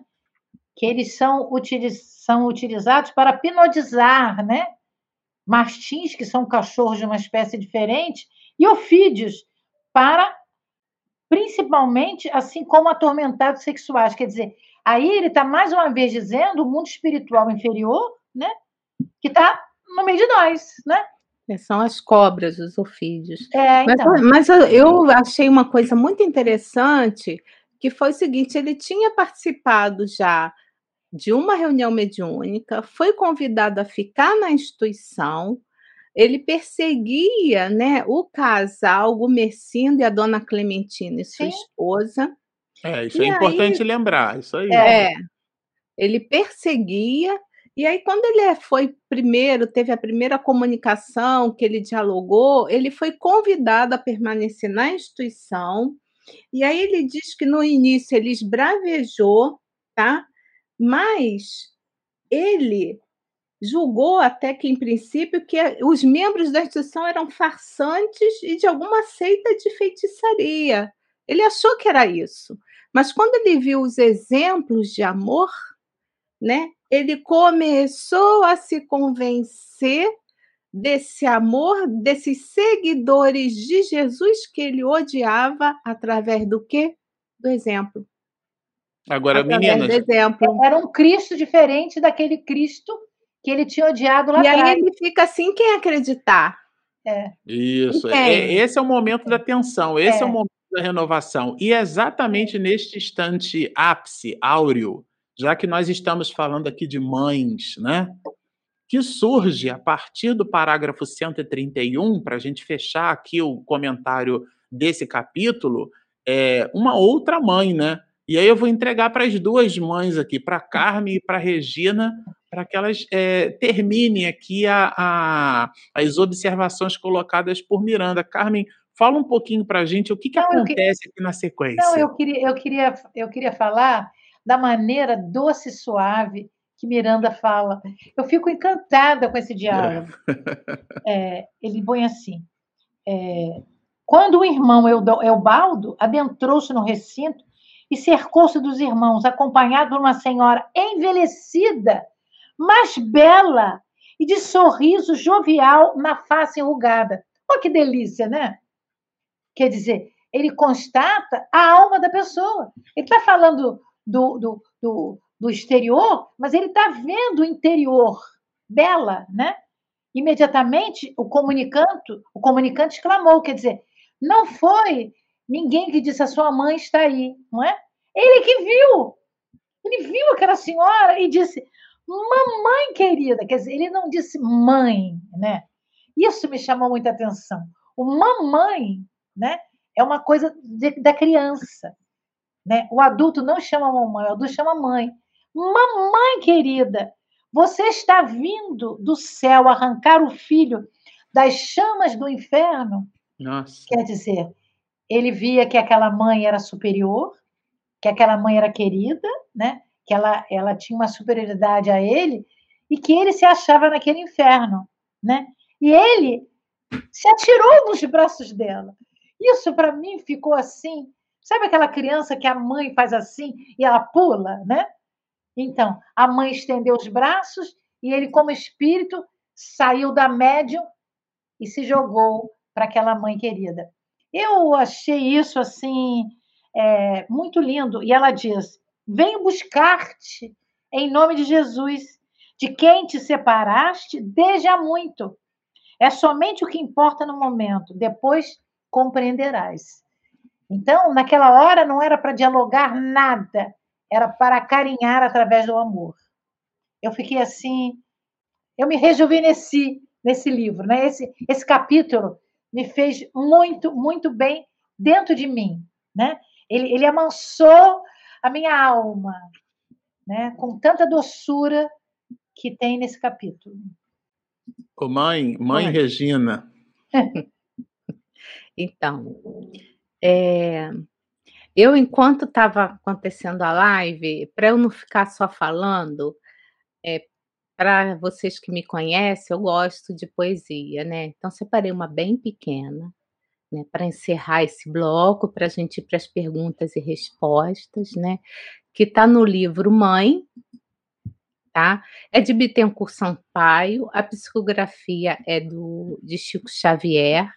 Que eles são, utiliz, são utilizados para hipnotizar, né? Mastins, que são cachorros de uma espécie diferente, e ofídeos, para principalmente assim como atormentados sexuais. Quer dizer, aí ele está mais uma vez dizendo o mundo espiritual inferior, né? Que está no meio de nós, né? É, são as cobras, os ofídeos. É, então. mas, mas eu achei uma coisa muito interessante, que foi o seguinte: ele tinha participado já de uma reunião mediúnica, foi convidado a ficar na instituição, ele perseguia né, o casal, o Mercindo e a dona Clementina e sua Sim. esposa. É, isso e é aí, importante lembrar, isso aí. É, ele perseguia, e aí quando ele foi primeiro, teve a primeira comunicação que ele dialogou, ele foi convidado a permanecer na instituição, e aí ele diz que no início ele esbravejou, tá? Mas ele julgou até que, em princípio, que os membros da instituição eram farsantes e de alguma seita de feitiçaria. Ele achou que era isso. Mas quando ele viu os exemplos de amor, né, ele começou a se convencer desse amor, desses seguidores de Jesus que ele odiava através do quê? Do exemplo. Agora, meninas. Exemplo. Era um Cristo diferente daquele Cristo que ele tinha odiado lá e atrás. E aí ele fica assim, quem acreditar? É. Isso. É, esse é o momento da tensão, esse é. é o momento da renovação. E exatamente neste instante ápice, áureo, já que nós estamos falando aqui de mães, né? Que surge a partir do parágrafo 131, para a gente fechar aqui o comentário desse capítulo, é uma outra mãe, né? E aí eu vou entregar para as duas mães aqui, para Carmen e para Regina, para que elas é, terminem aqui a, a, as observações colocadas por Miranda. Carmen, fala um pouquinho para a gente o que, que não, acontece que... aqui na sequência. Não, eu queria, eu, queria, eu queria falar da maneira doce e suave que Miranda fala. Eu fico encantada com esse diálogo. É. É, ele põe assim: é, quando o irmão Eubaldo adentrou-se no recinto, e cercou-se dos irmãos, acompanhado por uma senhora envelhecida, mas bela e de sorriso jovial na face enrugada. Olha que delícia, né? Quer dizer, ele constata a alma da pessoa. Ele está falando do, do, do, do, exterior, mas ele está vendo o interior. Bela, né? Imediatamente, o comunicante, o comunicante exclamou, quer dizer, não foi ninguém que disse a sua mãe está aí, não é? Ele que viu. Ele viu aquela senhora e disse: Mamãe querida. Quer dizer, ele não disse mãe, né? Isso me chamou muita atenção. O mamãe, né? É uma coisa de, da criança. Né? O adulto não chama mamãe, o adulto chama mãe. Mamãe querida, você está vindo do céu arrancar o filho das chamas do inferno? Nossa. Quer dizer, ele via que aquela mãe era superior, que aquela mãe era querida, né? Que ela, ela tinha uma superioridade a ele e que ele se achava naquele inferno, né? E ele se atirou nos braços dela. Isso para mim ficou assim, sabe aquela criança que a mãe faz assim e ela pula, né? Então, a mãe estendeu os braços e ele, como espírito, saiu da médium e se jogou para aquela mãe querida. Eu achei isso assim é, muito lindo. E ela diz: Venho buscar-te em nome de Jesus, de quem te separaste desde há muito. É somente o que importa no momento, depois compreenderás. Então, naquela hora não era para dialogar nada, era para carinhar através do amor. Eu fiquei assim, eu me rejuvenesci nesse livro, né? Esse, esse capítulo me fez muito, muito bem dentro de mim, né? Ele, ele amansou a minha alma, né? Com tanta doçura que tem nesse capítulo. Ô mãe, mãe, Regina. então, é, eu enquanto estava acontecendo a live, para eu não ficar só falando, é, para vocês que me conhecem, eu gosto de poesia, né? Então separei uma bem pequena, né, para encerrar esse bloco, para a gente ir para as perguntas e respostas, né? Que está no livro Mãe, tá? É de Bittencourt Sampaio, a psicografia é do de Chico Xavier.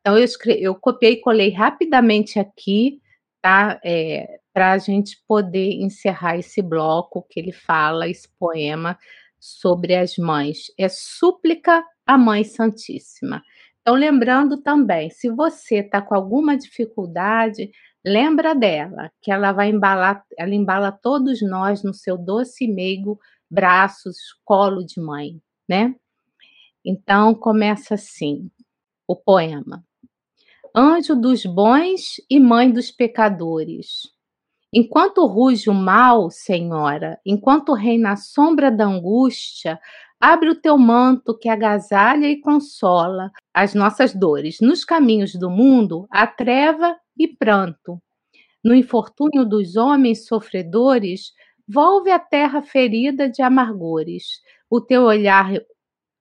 Então eu escrevi, eu copiei e colei rapidamente aqui, tá? É, para a gente poder encerrar esse bloco que ele fala, esse poema sobre as mães. É súplica à Mãe Santíssima. Então, lembrando também, se você está com alguma dificuldade, lembra dela, que ela vai embalar, ela embala todos nós no seu doce e meigo braços, colo de mãe, né? Então começa assim o poema. Anjo dos bons e mãe dos pecadores. Enquanto ruge o mal, Senhora, enquanto reina a sombra da angústia, abre o teu manto que agasalha e consola as nossas dores. Nos caminhos do mundo, há treva e pranto. No infortúnio dos homens sofredores, volve a terra ferida de amargores. O teu olhar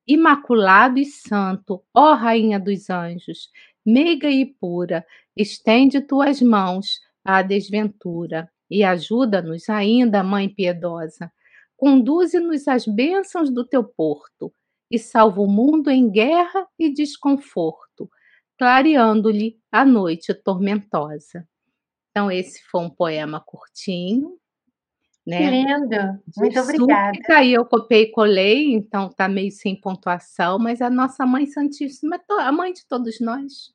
imaculado e santo, ó Rainha dos anjos, meiga e pura, estende tuas mãos à desventura e ajuda-nos ainda, Mãe piedosa. Conduze-nos às bênçãos do teu porto e salva o mundo em guerra e desconforto, clareando-lhe a noite tormentosa. Então, esse foi um poema curtinho, né? Que lindo! Muito obrigada. Aí eu copiei e colei, então tá meio sem pontuação, mas a nossa Mãe Santíssima é a mãe de todos nós,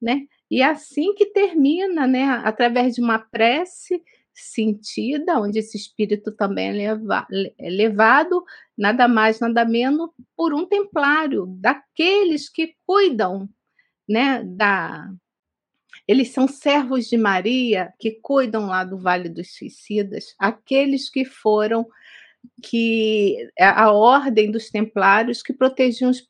né? E é assim que termina, né? Através de uma prece sentida, onde esse espírito também é, leva, é levado, nada mais, nada menos, por um templário, daqueles que cuidam, né? Da, eles são servos de Maria que cuidam lá do Vale dos Suicidas, aqueles que foram que é a ordem dos templários que protegiam os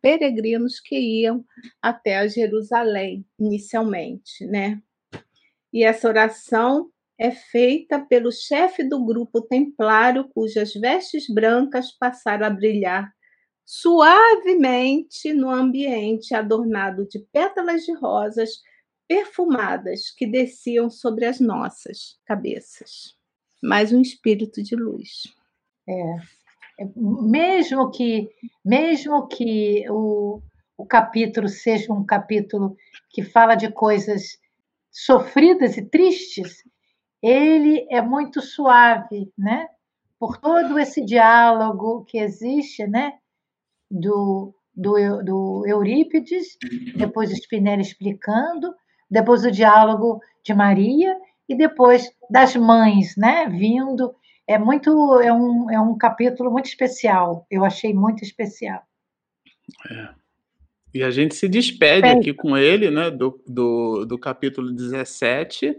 peregrinos que iam até Jerusalém inicialmente, né? E essa oração é feita pelo chefe do grupo templário cujas vestes brancas passaram a brilhar suavemente no ambiente adornado de pétalas de rosas perfumadas que desciam sobre as nossas cabeças. Mais um espírito de luz. É. é mesmo que, mesmo que o, o capítulo seja um capítulo que fala de coisas sofridas e tristes, ele é muito suave, né? Por todo esse diálogo que existe, né? Do, do, do Eurípides, depois Spinelli explicando, depois o diálogo de Maria e depois das mães, né, vindo. É muito, é um, é um capítulo muito especial. Eu achei muito especial. É. E a gente se despede é. aqui com ele, né, do, do, do capítulo 17,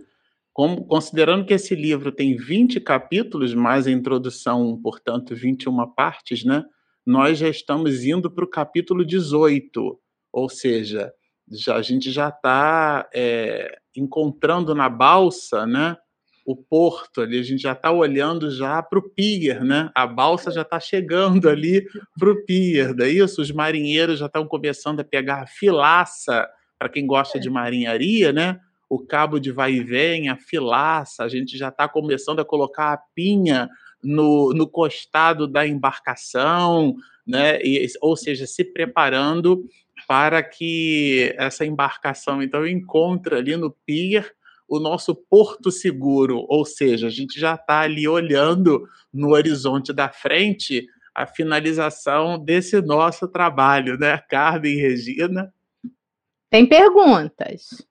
como, considerando que esse livro tem 20 capítulos, mais a introdução, portanto, 21 partes, né, nós já estamos indo para o capítulo 18, ou seja, já, a gente já está é, encontrando na balsa, né? O porto ali, a gente já está olhando já para o pier, né? A balsa já está chegando ali para o pier, daí isso, os marinheiros já estão começando a pegar a filaça, para quem gosta de marinharia, né? O cabo de vai e vem, a filaça, a gente já está começando a colocar a pinha no, no costado da embarcação, né? E, ou seja, se preparando para que essa embarcação então encontre ali no pier o nosso porto seguro, ou seja, a gente já está ali olhando no horizonte da frente a finalização desse nosso trabalho, né, Carmen e Regina? Tem perguntas.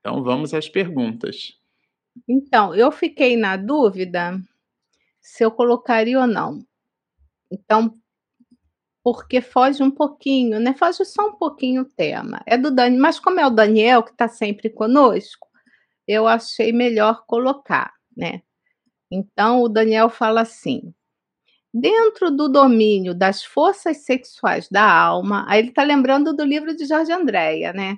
Então vamos às perguntas. Então, eu fiquei na dúvida se eu colocaria ou não. Então, porque foge um pouquinho, né? Foge só um pouquinho o tema. É do Daniel, mas como é o Daniel que está sempre conosco, eu achei melhor colocar, né? Então o Daniel fala assim: dentro do domínio das forças sexuais da alma, aí ele está lembrando do livro de Jorge Andréia, né?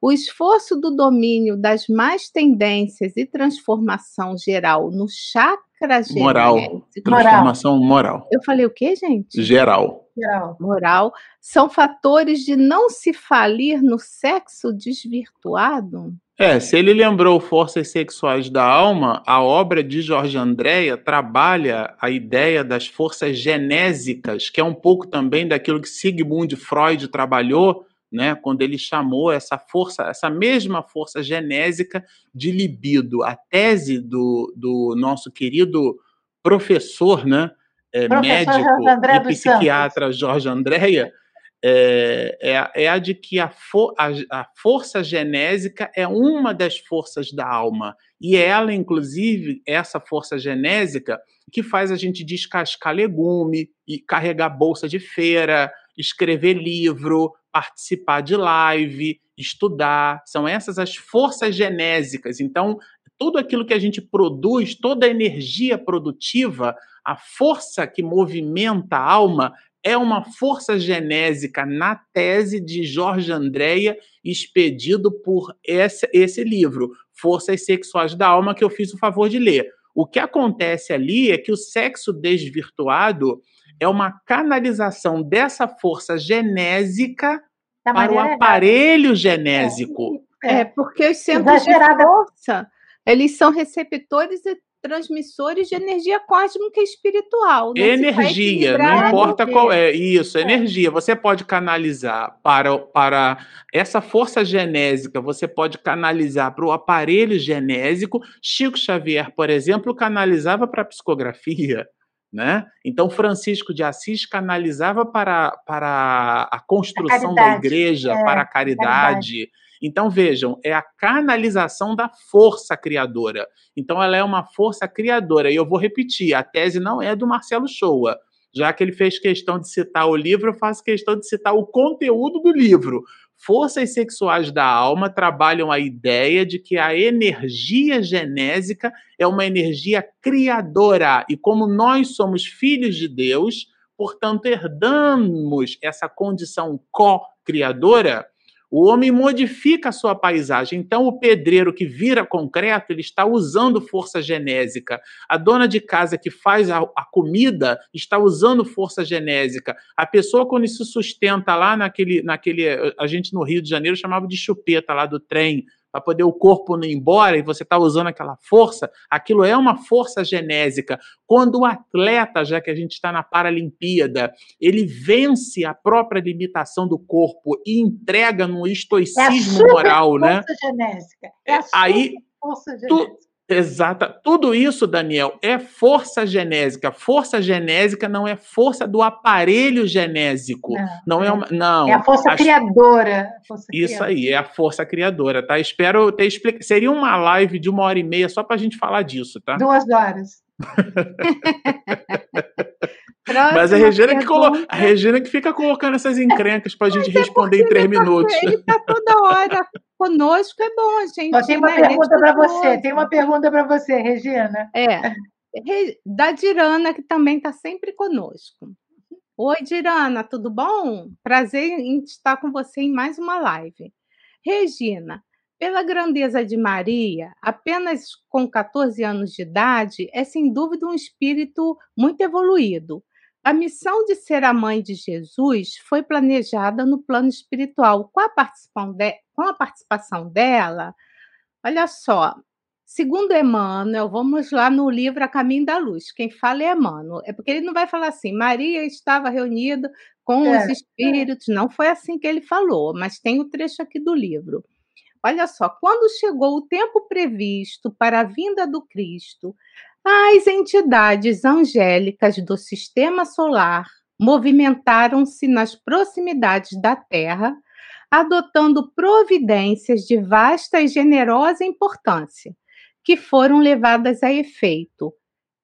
O esforço do domínio das mais tendências e transformação geral no chakra Moral. Transformação moral. Eu falei o quê, gente? Geral. Geral. Moral. São fatores de não se falir no sexo desvirtuado? É, se ele lembrou Forças Sexuais da Alma, a obra de Jorge Andréa trabalha a ideia das forças genésicas, que é um pouco também daquilo que Sigmund Freud trabalhou, né, quando ele chamou essa força, essa mesma força genésica de libido. A tese do, do nosso querido professor, né, é, médico e psiquiatra Jorge Andréa, é, é, é, a de que a, for, a, a, força genésica é uma das forças da alma. E ela, inclusive, essa força genésica que faz a gente descascar legume, e carregar bolsa de feira, escrever livro, participar de live, estudar. São essas as forças genésicas. Então, tudo aquilo que a gente produz, toda a energia produtiva, a força que movimenta a alma é uma força genésica na tese de Jorge Andréia, expedido por esse, esse livro, Forças Sexuais da Alma, que eu fiz o favor de ler. O que acontece ali é que o sexo desvirtuado é uma canalização dessa força genésica para o aparelho genésico. É, é porque os centros de força, eles são receptores e transmissores de energia cósmica e espiritual. Energia, não importa qual é. Isso, é. energia. Você pode canalizar para, para essa força genésica, você pode canalizar para o aparelho genésico. Chico Xavier, por exemplo, canalizava para a psicografia. Né? Então, Francisco de Assis canalizava para, para a construção a da igreja, é, para a caridade. caridade. Então, vejam, é a canalização da força criadora. Então, ela é uma força criadora. E eu vou repetir: a tese não é do Marcelo Shoa. Já que ele fez questão de citar o livro, eu faço questão de citar o conteúdo do livro. Forças sexuais da alma trabalham a ideia de que a energia genésica é uma energia criadora. E como nós somos filhos de Deus, portanto, herdamos essa condição co-criadora, o homem modifica a sua paisagem. Então, o pedreiro que vira concreto, ele está usando força genésica. A dona de casa que faz a, a comida está usando força genésica. A pessoa, quando se sustenta lá naquele, naquele. A gente no Rio de Janeiro chamava de chupeta lá do trem para poder o corpo não ir embora e você está usando aquela força, aquilo é uma força genésica. Quando o atleta, já que a gente está na Paralimpíada, ele vence a própria limitação do corpo e entrega no estoicismo é moral, né? Genésica. É, é aí, força genésica. Tu, Exata. Tudo isso, Daniel, é força genésica. Força genésica não é força do aparelho genésico. Não, não é, uma, não. É a força criadora. Força isso criadora. aí, é a força criadora, tá? Espero ter explicado. Seria uma live de uma hora e meia só para a gente falar disso, tá? Duas horas. Mas a Regina, que colo... a Regina que fica colocando essas encrencas para a gente é responder em três minutos. Ele está toda hora conosco, é bom, gente. tem uma né? pergunta para você, tem uma pergunta para você, Regina. É, da Dirana, que também está sempre conosco. Oi, Dirana, tudo bom? Prazer em estar com você em mais uma live. Regina, pela grandeza de Maria, apenas com 14 anos de idade, é sem dúvida um espírito muito evoluído. A missão de ser a mãe de Jesus foi planejada no plano espiritual. Com a participação, de, com a participação dela, olha só, segundo Emmanuel, vamos lá no livro A Caminho da Luz. Quem fala é Emmanuel. É porque ele não vai falar assim, Maria estava reunida com é, os espíritos. É. Não foi assim que ele falou, mas tem o trecho aqui do livro. Olha só, quando chegou o tempo previsto para a vinda do Cristo, as entidades angélicas do sistema solar movimentaram-se nas proximidades da Terra, adotando providências de vasta e generosa importância, que foram levadas a efeito.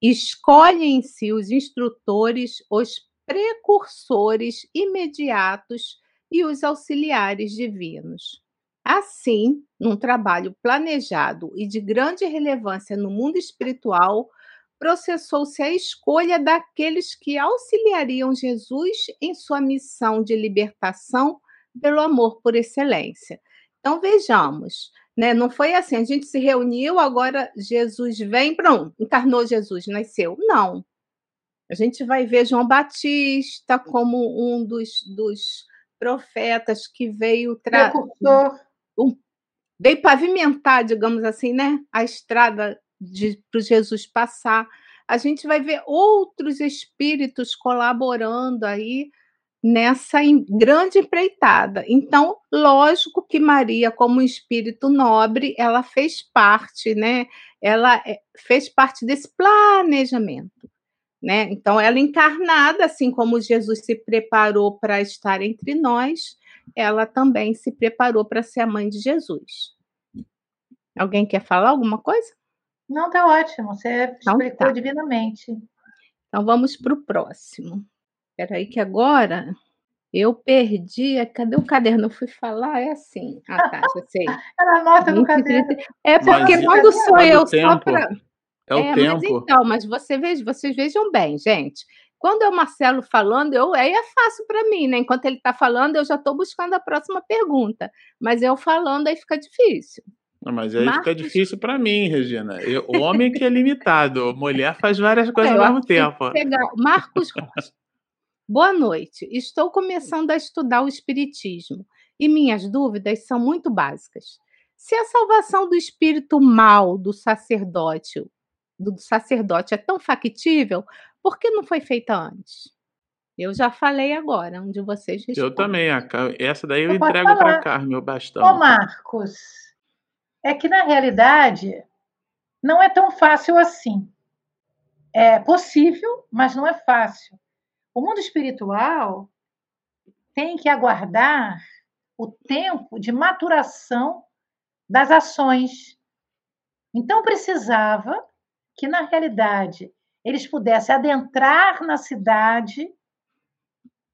Escolhem-se os instrutores, os precursores imediatos e os auxiliares divinos. Assim, num trabalho planejado e de grande relevância no mundo espiritual, processou-se a escolha daqueles que auxiliariam Jesus em sua missão de libertação pelo amor por excelência. Então vejamos, né? Não foi assim, a gente se reuniu, agora Jesus vem, pronto, encarnou Jesus, nasceu. Não. A gente vai ver João Batista como um dos, dos profetas que veio trazer um pavimentar, digamos assim, né, a estrada para Jesus passar. A gente vai ver outros espíritos colaborando aí nessa grande empreitada. Então, lógico que Maria, como espírito nobre, ela fez parte, né? Ela eh, fez parte desse planejamento, né? Então, ela encarnada, assim como Jesus se preparou para estar entre nós, ela também se preparou para ser a mãe de Jesus. Alguém quer falar alguma coisa? Não, tá ótimo. Você então, explicou tá. divinamente. Então, vamos para o próximo. Espera aí que agora eu perdi. Cadê o caderno? Eu fui falar, é assim. Ah, tá, já sei. Ela anota no caderno. É porque mas, quando sou eu só para. É o é, tempo. Mas então, mas você veja, vocês vejam bem, gente. Quando é o Marcelo falando, eu, aí é fácil para mim, né? Enquanto ele está falando, eu já estou buscando a próxima pergunta. Mas eu falando, aí fica difícil. Mas aí Marcos... fica difícil para mim, Regina. Eu, o homem que é limitado, mulher faz várias coisas é, ao mesmo tempo. Marcos Rocha. Boa noite. Estou começando a estudar o Espiritismo e minhas dúvidas são muito básicas. Se a salvação do espírito mal do sacerdote, do sacerdote é tão factível, por que não foi feita antes? Eu já falei agora, um de vocês responde. Eu também, essa daí eu, eu entrego para cá, meu bastão. Ô Marcos, é que na realidade não é tão fácil assim. É possível, mas não é fácil. O mundo espiritual tem que aguardar o tempo de maturação das ações. Então precisava que, na realidade, eles pudessem adentrar na cidade,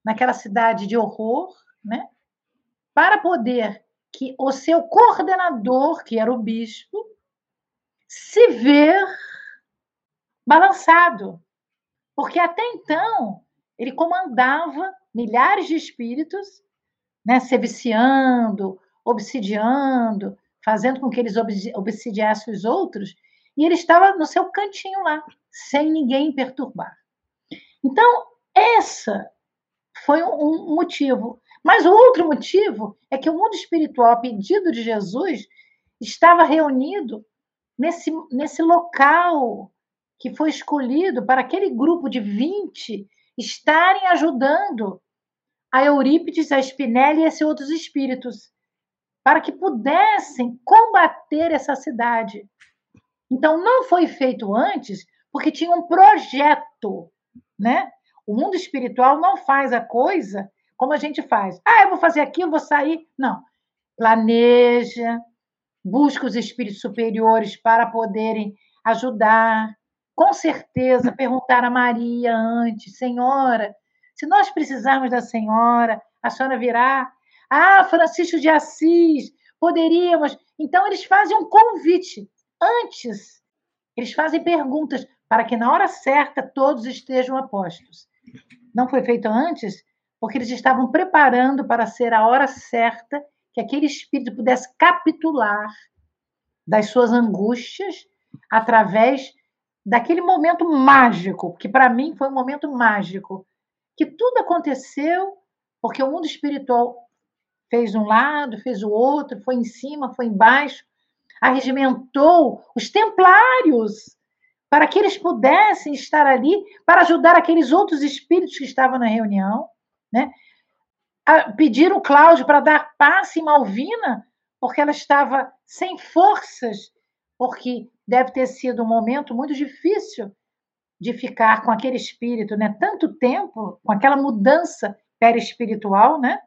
naquela cidade de horror, né? para poder que o seu coordenador, que era o bispo, se ver balançado. Porque até então ele comandava milhares de espíritos, né, se viciando, obsidiando, fazendo com que eles obsidiassem os outros, e ele estava no seu cantinho lá, sem ninguém perturbar. Então, essa foi um motivo. Mas o outro motivo é que o mundo espiritual, a pedido de Jesus, estava reunido nesse, nesse local que foi escolhido para aquele grupo de 20 estarem ajudando a Eurípides, a Spinelli e esses outros espíritos, para que pudessem combater essa cidade. Então, não foi feito antes porque tinha um projeto, né? O mundo espiritual não faz a coisa como a gente faz. Ah, eu vou fazer aquilo, vou sair. Não. Planeja, busca os espíritos superiores para poderem ajudar, com certeza perguntar a Maria antes, Senhora, se nós precisarmos da Senhora, a senhora virá. Ah, Francisco de Assis, poderíamos. Então, eles fazem um convite antes. Eles fazem perguntas para que na hora certa todos estejam apostos. Não foi feito antes, porque eles estavam preparando para ser a hora certa que aquele espírito pudesse capitular das suas angústias através daquele momento mágico, que para mim foi um momento mágico, que tudo aconteceu porque o mundo espiritual fez um lado, fez o outro, foi em cima, foi embaixo, arregimentou os templários para que eles pudessem estar ali para ajudar aqueles outros espíritos que estavam na reunião, né? Pediram Cláudio para dar passe em Malvina, porque ela estava sem forças, porque deve ter sido um momento muito difícil de ficar com aquele espírito, né? Tanto tempo, com aquela mudança perispiritual, né?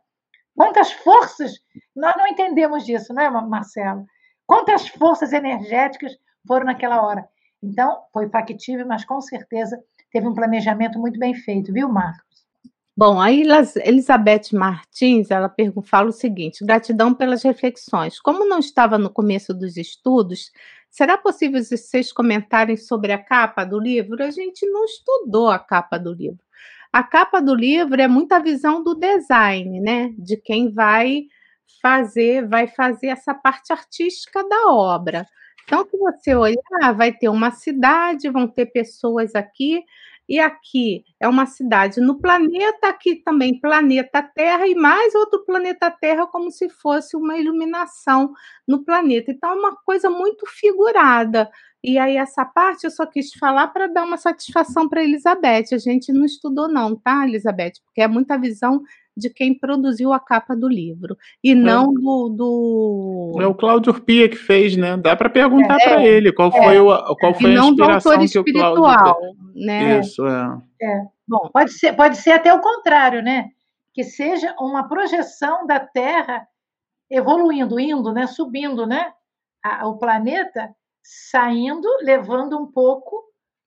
Quantas forças nós não entendemos disso, não é, Marcelo? Quantas forças energéticas foram naquela hora? Então, foi factível, mas com certeza teve um planejamento muito bem feito, viu, Marcos? Bom, aí Elizabeth Martins, ela fala o seguinte: gratidão pelas reflexões. Como não estava no começo dos estudos, será possível vocês comentarem sobre a capa do livro? A gente não estudou a capa do livro. A capa do livro é muita visão do design, né? De quem vai fazer, vai fazer essa parte artística da obra. Então, se você olhar, vai ter uma cidade, vão ter pessoas aqui e aqui é uma cidade no planeta, aqui também planeta Terra, e mais outro planeta Terra, como se fosse uma iluminação no planeta. Então, é uma coisa muito figurada. E aí, essa parte eu só quis falar para dar uma satisfação para Elizabeth. A gente não estudou, não, tá, Elizabeth? Porque é muita visão de quem produziu a capa do livro e é. não do, do... É o Cláudio Urpia que fez, né? Dá para perguntar é, para ele qual é, foi, o, qual foi a inspiração que o Cláudio... Né? Isso, é. é. Bom, pode ser, pode ser até o contrário, né? Que seja uma projeção da Terra evoluindo, indo, né? Subindo, né? A, o planeta saindo, levando um pouco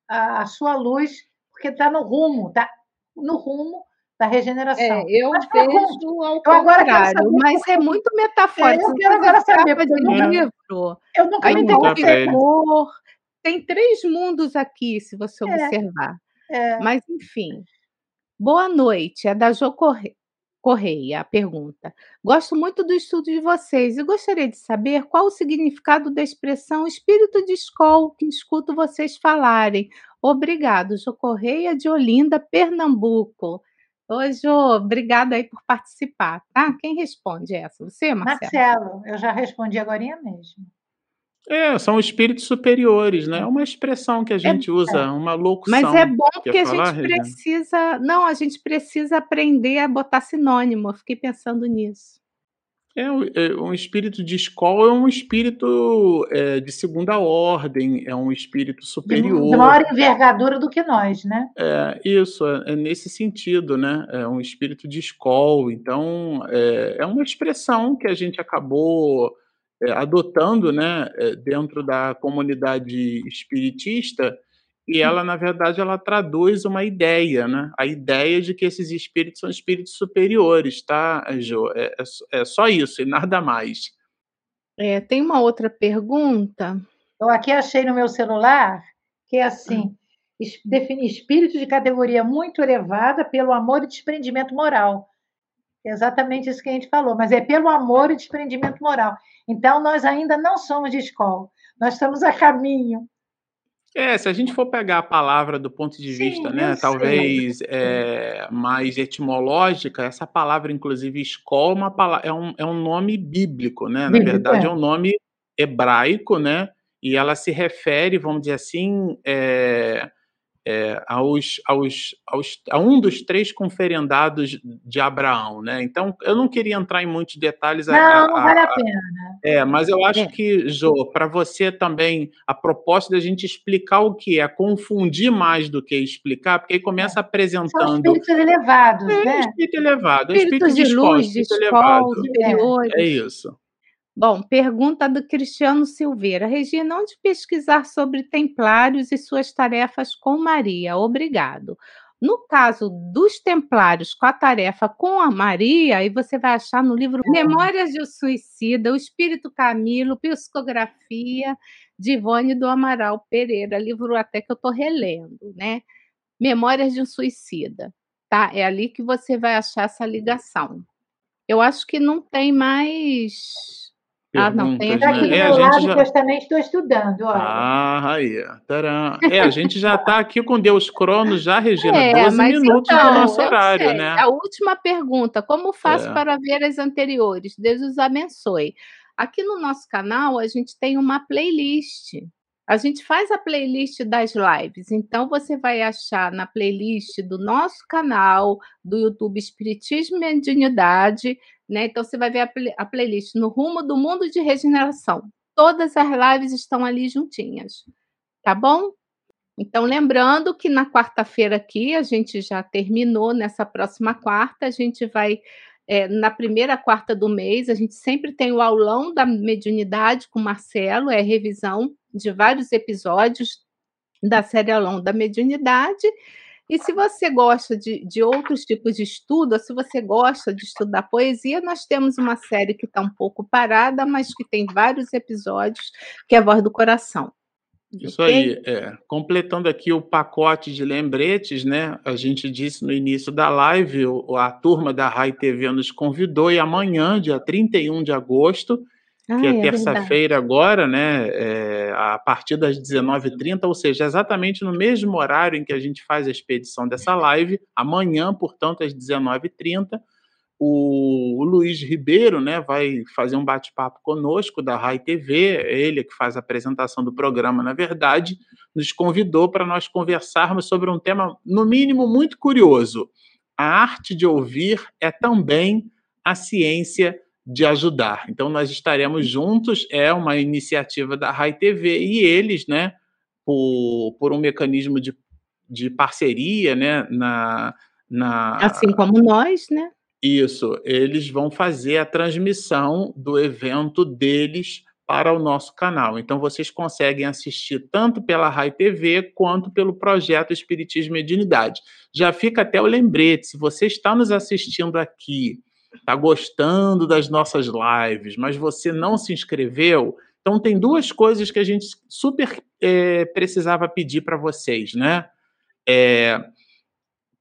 a, a sua luz, porque está no rumo, está no rumo da regeneração. É, eu mas, vejo ao contrário, mas é muito metafórico. É, eu quero agora saber, porque eu nunca, livro, eu nunca Aí me tem o tem três mundos aqui, se você é, observar. É. Mas, enfim. Boa noite, é da Jo Correia, a pergunta. Gosto muito do estudo de vocês e gostaria de saber qual o significado da expressão espírito de escola que escuto vocês falarem. Obrigado, Jo Correia de Olinda, Pernambuco. Oi, Jô, obrigada aí por participar, tá? Quem responde essa? Você, Marcelo? Marcelo, eu já respondi agora mesmo. É, são espíritos superiores, né? É uma expressão que a é gente é, usa, uma locução. Mas é bom porque a gente precisa. Não, a gente precisa aprender a botar sinônimo. Eu fiquei pensando nisso. É, é, um espírito de escola é um espírito é, de segunda ordem, é um espírito superior. De maior envergadura do que nós, né? É, isso, é, é nesse sentido, né? É um espírito de escola. Então, é, é uma expressão que a gente acabou é, adotando, né, dentro da comunidade espiritista, e ela, na verdade, ela traduz uma ideia, né? A ideia de que esses espíritos são espíritos superiores, tá, Jo? É, é, é só isso e nada mais. É, tem uma outra pergunta. Eu aqui achei no meu celular que é assim: hum. definir espírito de categoria muito elevada pelo amor e desprendimento moral. É exatamente isso que a gente falou, mas é pelo amor e desprendimento moral. Então, nós ainda não somos de escola, nós estamos a caminho é, se a gente for pegar a palavra do ponto de Sim, vista, né, talvez é, mais etimológica, essa palavra, inclusive, escola, uma palavra, é, um, é um nome bíblico, né? Na verdade, é. é um nome hebraico, né? E ela se refere, vamos dizer assim, é, é, aos, aos, aos, a um dos três conferendados de Abraão, né? Então, eu não queria entrar em muitos detalhes. Não, a, a, não vale a, pena. É, mas eu acho é. que, Jô, para você também, a proposta da gente explicar o que é, confundir mais do que explicar, porque aí começa é. apresentando... São espíritos elevados, é, né? Espírito elevado, espírito, espírito de, de luz, de escola, superiores. É isso. Bom, pergunta do Cristiano Silveira. Regina, onde pesquisar sobre templários e suas tarefas com Maria? Obrigado. No caso dos templários com a tarefa com a Maria, aí você vai achar no livro Memórias de um Suicida, O Espírito Camilo, Psicografia de Ivone do Amaral Pereira, livro até que eu estou relendo, né? Memórias de um Suicida, tá? É ali que você vai achar essa ligação. Eu acho que não tem mais ah, não, tem né? aqui é, do lado já... que eu também estou estudando. Olha. Ah, aí. Taran. É, a gente já está aqui com Deus Cronos, já, Regina, é, 12 minutos então, do nosso horário, sei. né? A última pergunta: como faço é. para ver as anteriores? Deus os abençoe. Aqui no nosso canal, a gente tem uma playlist. A gente faz a playlist das lives, então você vai achar na playlist do nosso canal do YouTube Espiritismo e Mediunidade né? Então você vai ver a, play a playlist no rumo do mundo de regeneração. Todas as lives estão ali juntinhas, tá bom? Então, lembrando que na quarta-feira aqui, a gente já terminou, nessa próxima quarta, a gente vai, é, na primeira quarta do mês, a gente sempre tem o aulão da mediunidade com o Marcelo, é revisão de vários episódios da série aulão da mediunidade, e se você gosta de, de outros tipos de estudo, ou se você gosta de estudar poesia, nós temos uma série que está um pouco parada, mas que tem vários episódios, que é a Voz do Coração. Isso okay? aí, é, completando aqui o pacote de lembretes, né? A gente disse no início da live, a turma da Rai TV nos convidou e amanhã, dia 31 de agosto, ah, que é, é terça-feira agora, né, é, a partir das 19h30, ou seja, exatamente no mesmo horário em que a gente faz a expedição dessa live, amanhã, portanto, às 19h30, o, o Luiz Ribeiro né, vai fazer um bate-papo conosco da Rai TV, ele que faz a apresentação do programa, na verdade, nos convidou para nós conversarmos sobre um tema, no mínimo, muito curioso. A arte de ouvir é também a ciência de ajudar. Então, nós estaremos juntos, é uma iniciativa da Rai TV, e eles, né, por, por um mecanismo de, de parceria, né, na, na... Assim como nós, né? Isso, eles vão fazer a transmissão do evento deles para o nosso canal. Então vocês conseguem assistir tanto pela Rai TV quanto pelo projeto Espiritismo e Mediunidade. Já fica até o lembrete, se você está nos assistindo aqui, está gostando das nossas lives, mas você não se inscreveu, então tem duas coisas que a gente super é, precisava pedir para vocês, né? É,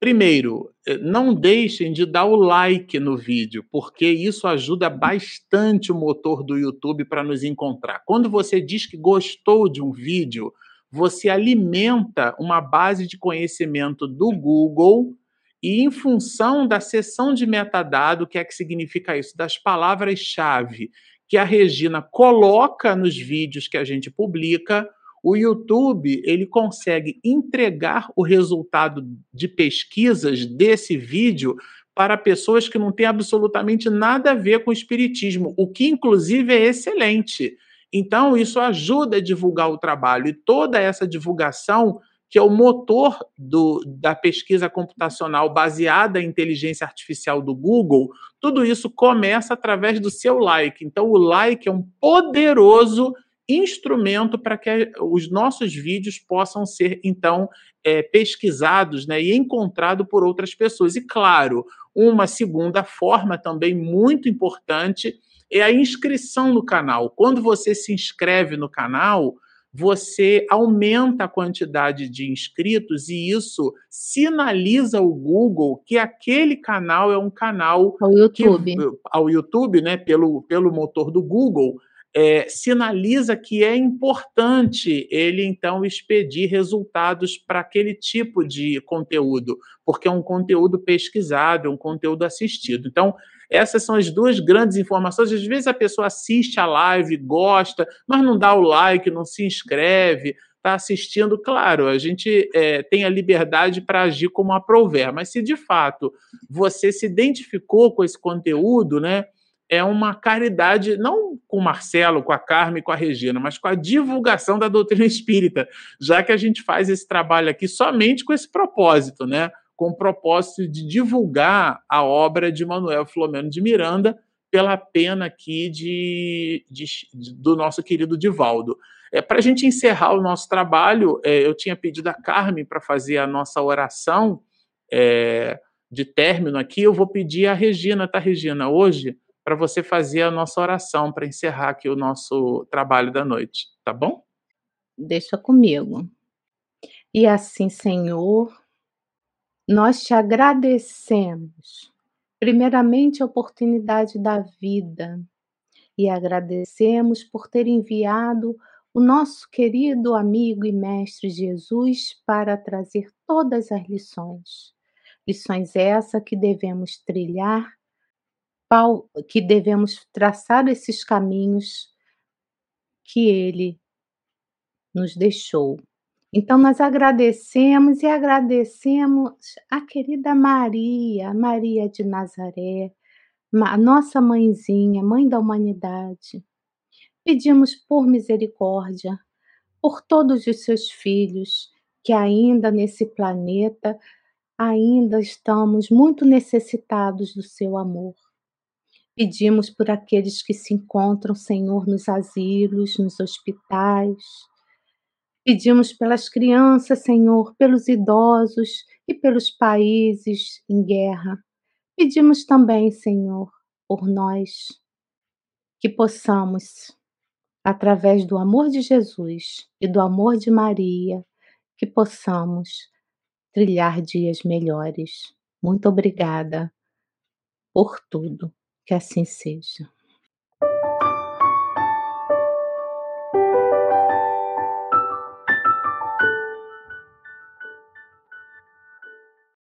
Primeiro, eh, não deixem de dar o like no vídeo, porque isso ajuda bastante o motor do YouTube para nos encontrar. Quando você diz que gostou de um vídeo, você alimenta uma base de conhecimento do Google e, em função da seção de metadado, o que é que significa isso? Das palavras-chave que a Regina coloca nos vídeos que a gente publica, o YouTube ele consegue entregar o resultado de pesquisas desse vídeo para pessoas que não têm absolutamente nada a ver com o espiritismo, o que inclusive é excelente. Então isso ajuda a divulgar o trabalho e toda essa divulgação que é o motor do, da pesquisa computacional baseada em inteligência artificial do Google, tudo isso começa através do seu like. Então, o like é um poderoso instrumento para que os nossos vídeos possam ser, então, é, pesquisados né, e encontrados por outras pessoas. E, claro, uma segunda forma também muito importante é a inscrição no canal. Quando você se inscreve no canal, você aumenta a quantidade de inscritos e isso sinaliza o Google que aquele canal é um canal ao YouTube, que, ao YouTube, né, pelo, pelo motor do Google, é, sinaliza que é importante ele então expedir resultados para aquele tipo de conteúdo, porque é um conteúdo pesquisado, é um conteúdo assistido. Então, essas são as duas grandes informações. Às vezes a pessoa assiste a live, gosta, mas não dá o like, não se inscreve, está assistindo. Claro, a gente é, tem a liberdade para agir como aprouver, mas se de fato você se identificou com esse conteúdo, né? é uma caridade, não com o Marcelo, com a Carmen, com a Regina, mas com a divulgação da doutrina espírita, já que a gente faz esse trabalho aqui somente com esse propósito, né? Com o propósito de divulgar a obra de Manuel Filomeno de Miranda, pela pena aqui de, de, de do nosso querido Divaldo. É, para a gente encerrar o nosso trabalho, é, eu tinha pedido a Carmen para fazer a nossa oração é, de término aqui. Eu vou pedir a Regina, tá, Regina? Hoje para você fazer a nossa oração para encerrar aqui o nosso trabalho da noite, tá bom? Deixa comigo. E assim, Senhor, nós te agradecemos, primeiramente, a oportunidade da vida e agradecemos por ter enviado o nosso querido amigo e mestre Jesus para trazer todas as lições. Lições essa que devemos trilhar que devemos traçar esses caminhos que ele nos deixou. Então, nós agradecemos e agradecemos a querida Maria, Maria de Nazaré, a nossa mãezinha, mãe da humanidade. Pedimos por misericórdia por todos os seus filhos que ainda nesse planeta ainda estamos muito necessitados do seu amor. Pedimos por aqueles que se encontram, Senhor, nos asilos, nos hospitais. Pedimos pelas crianças, Senhor, pelos idosos e pelos países em guerra. Pedimos também, Senhor, por nós, que possamos, através do amor de Jesus e do amor de Maria, que possamos trilhar dias melhores. Muito obrigada por tudo. Que assim seja.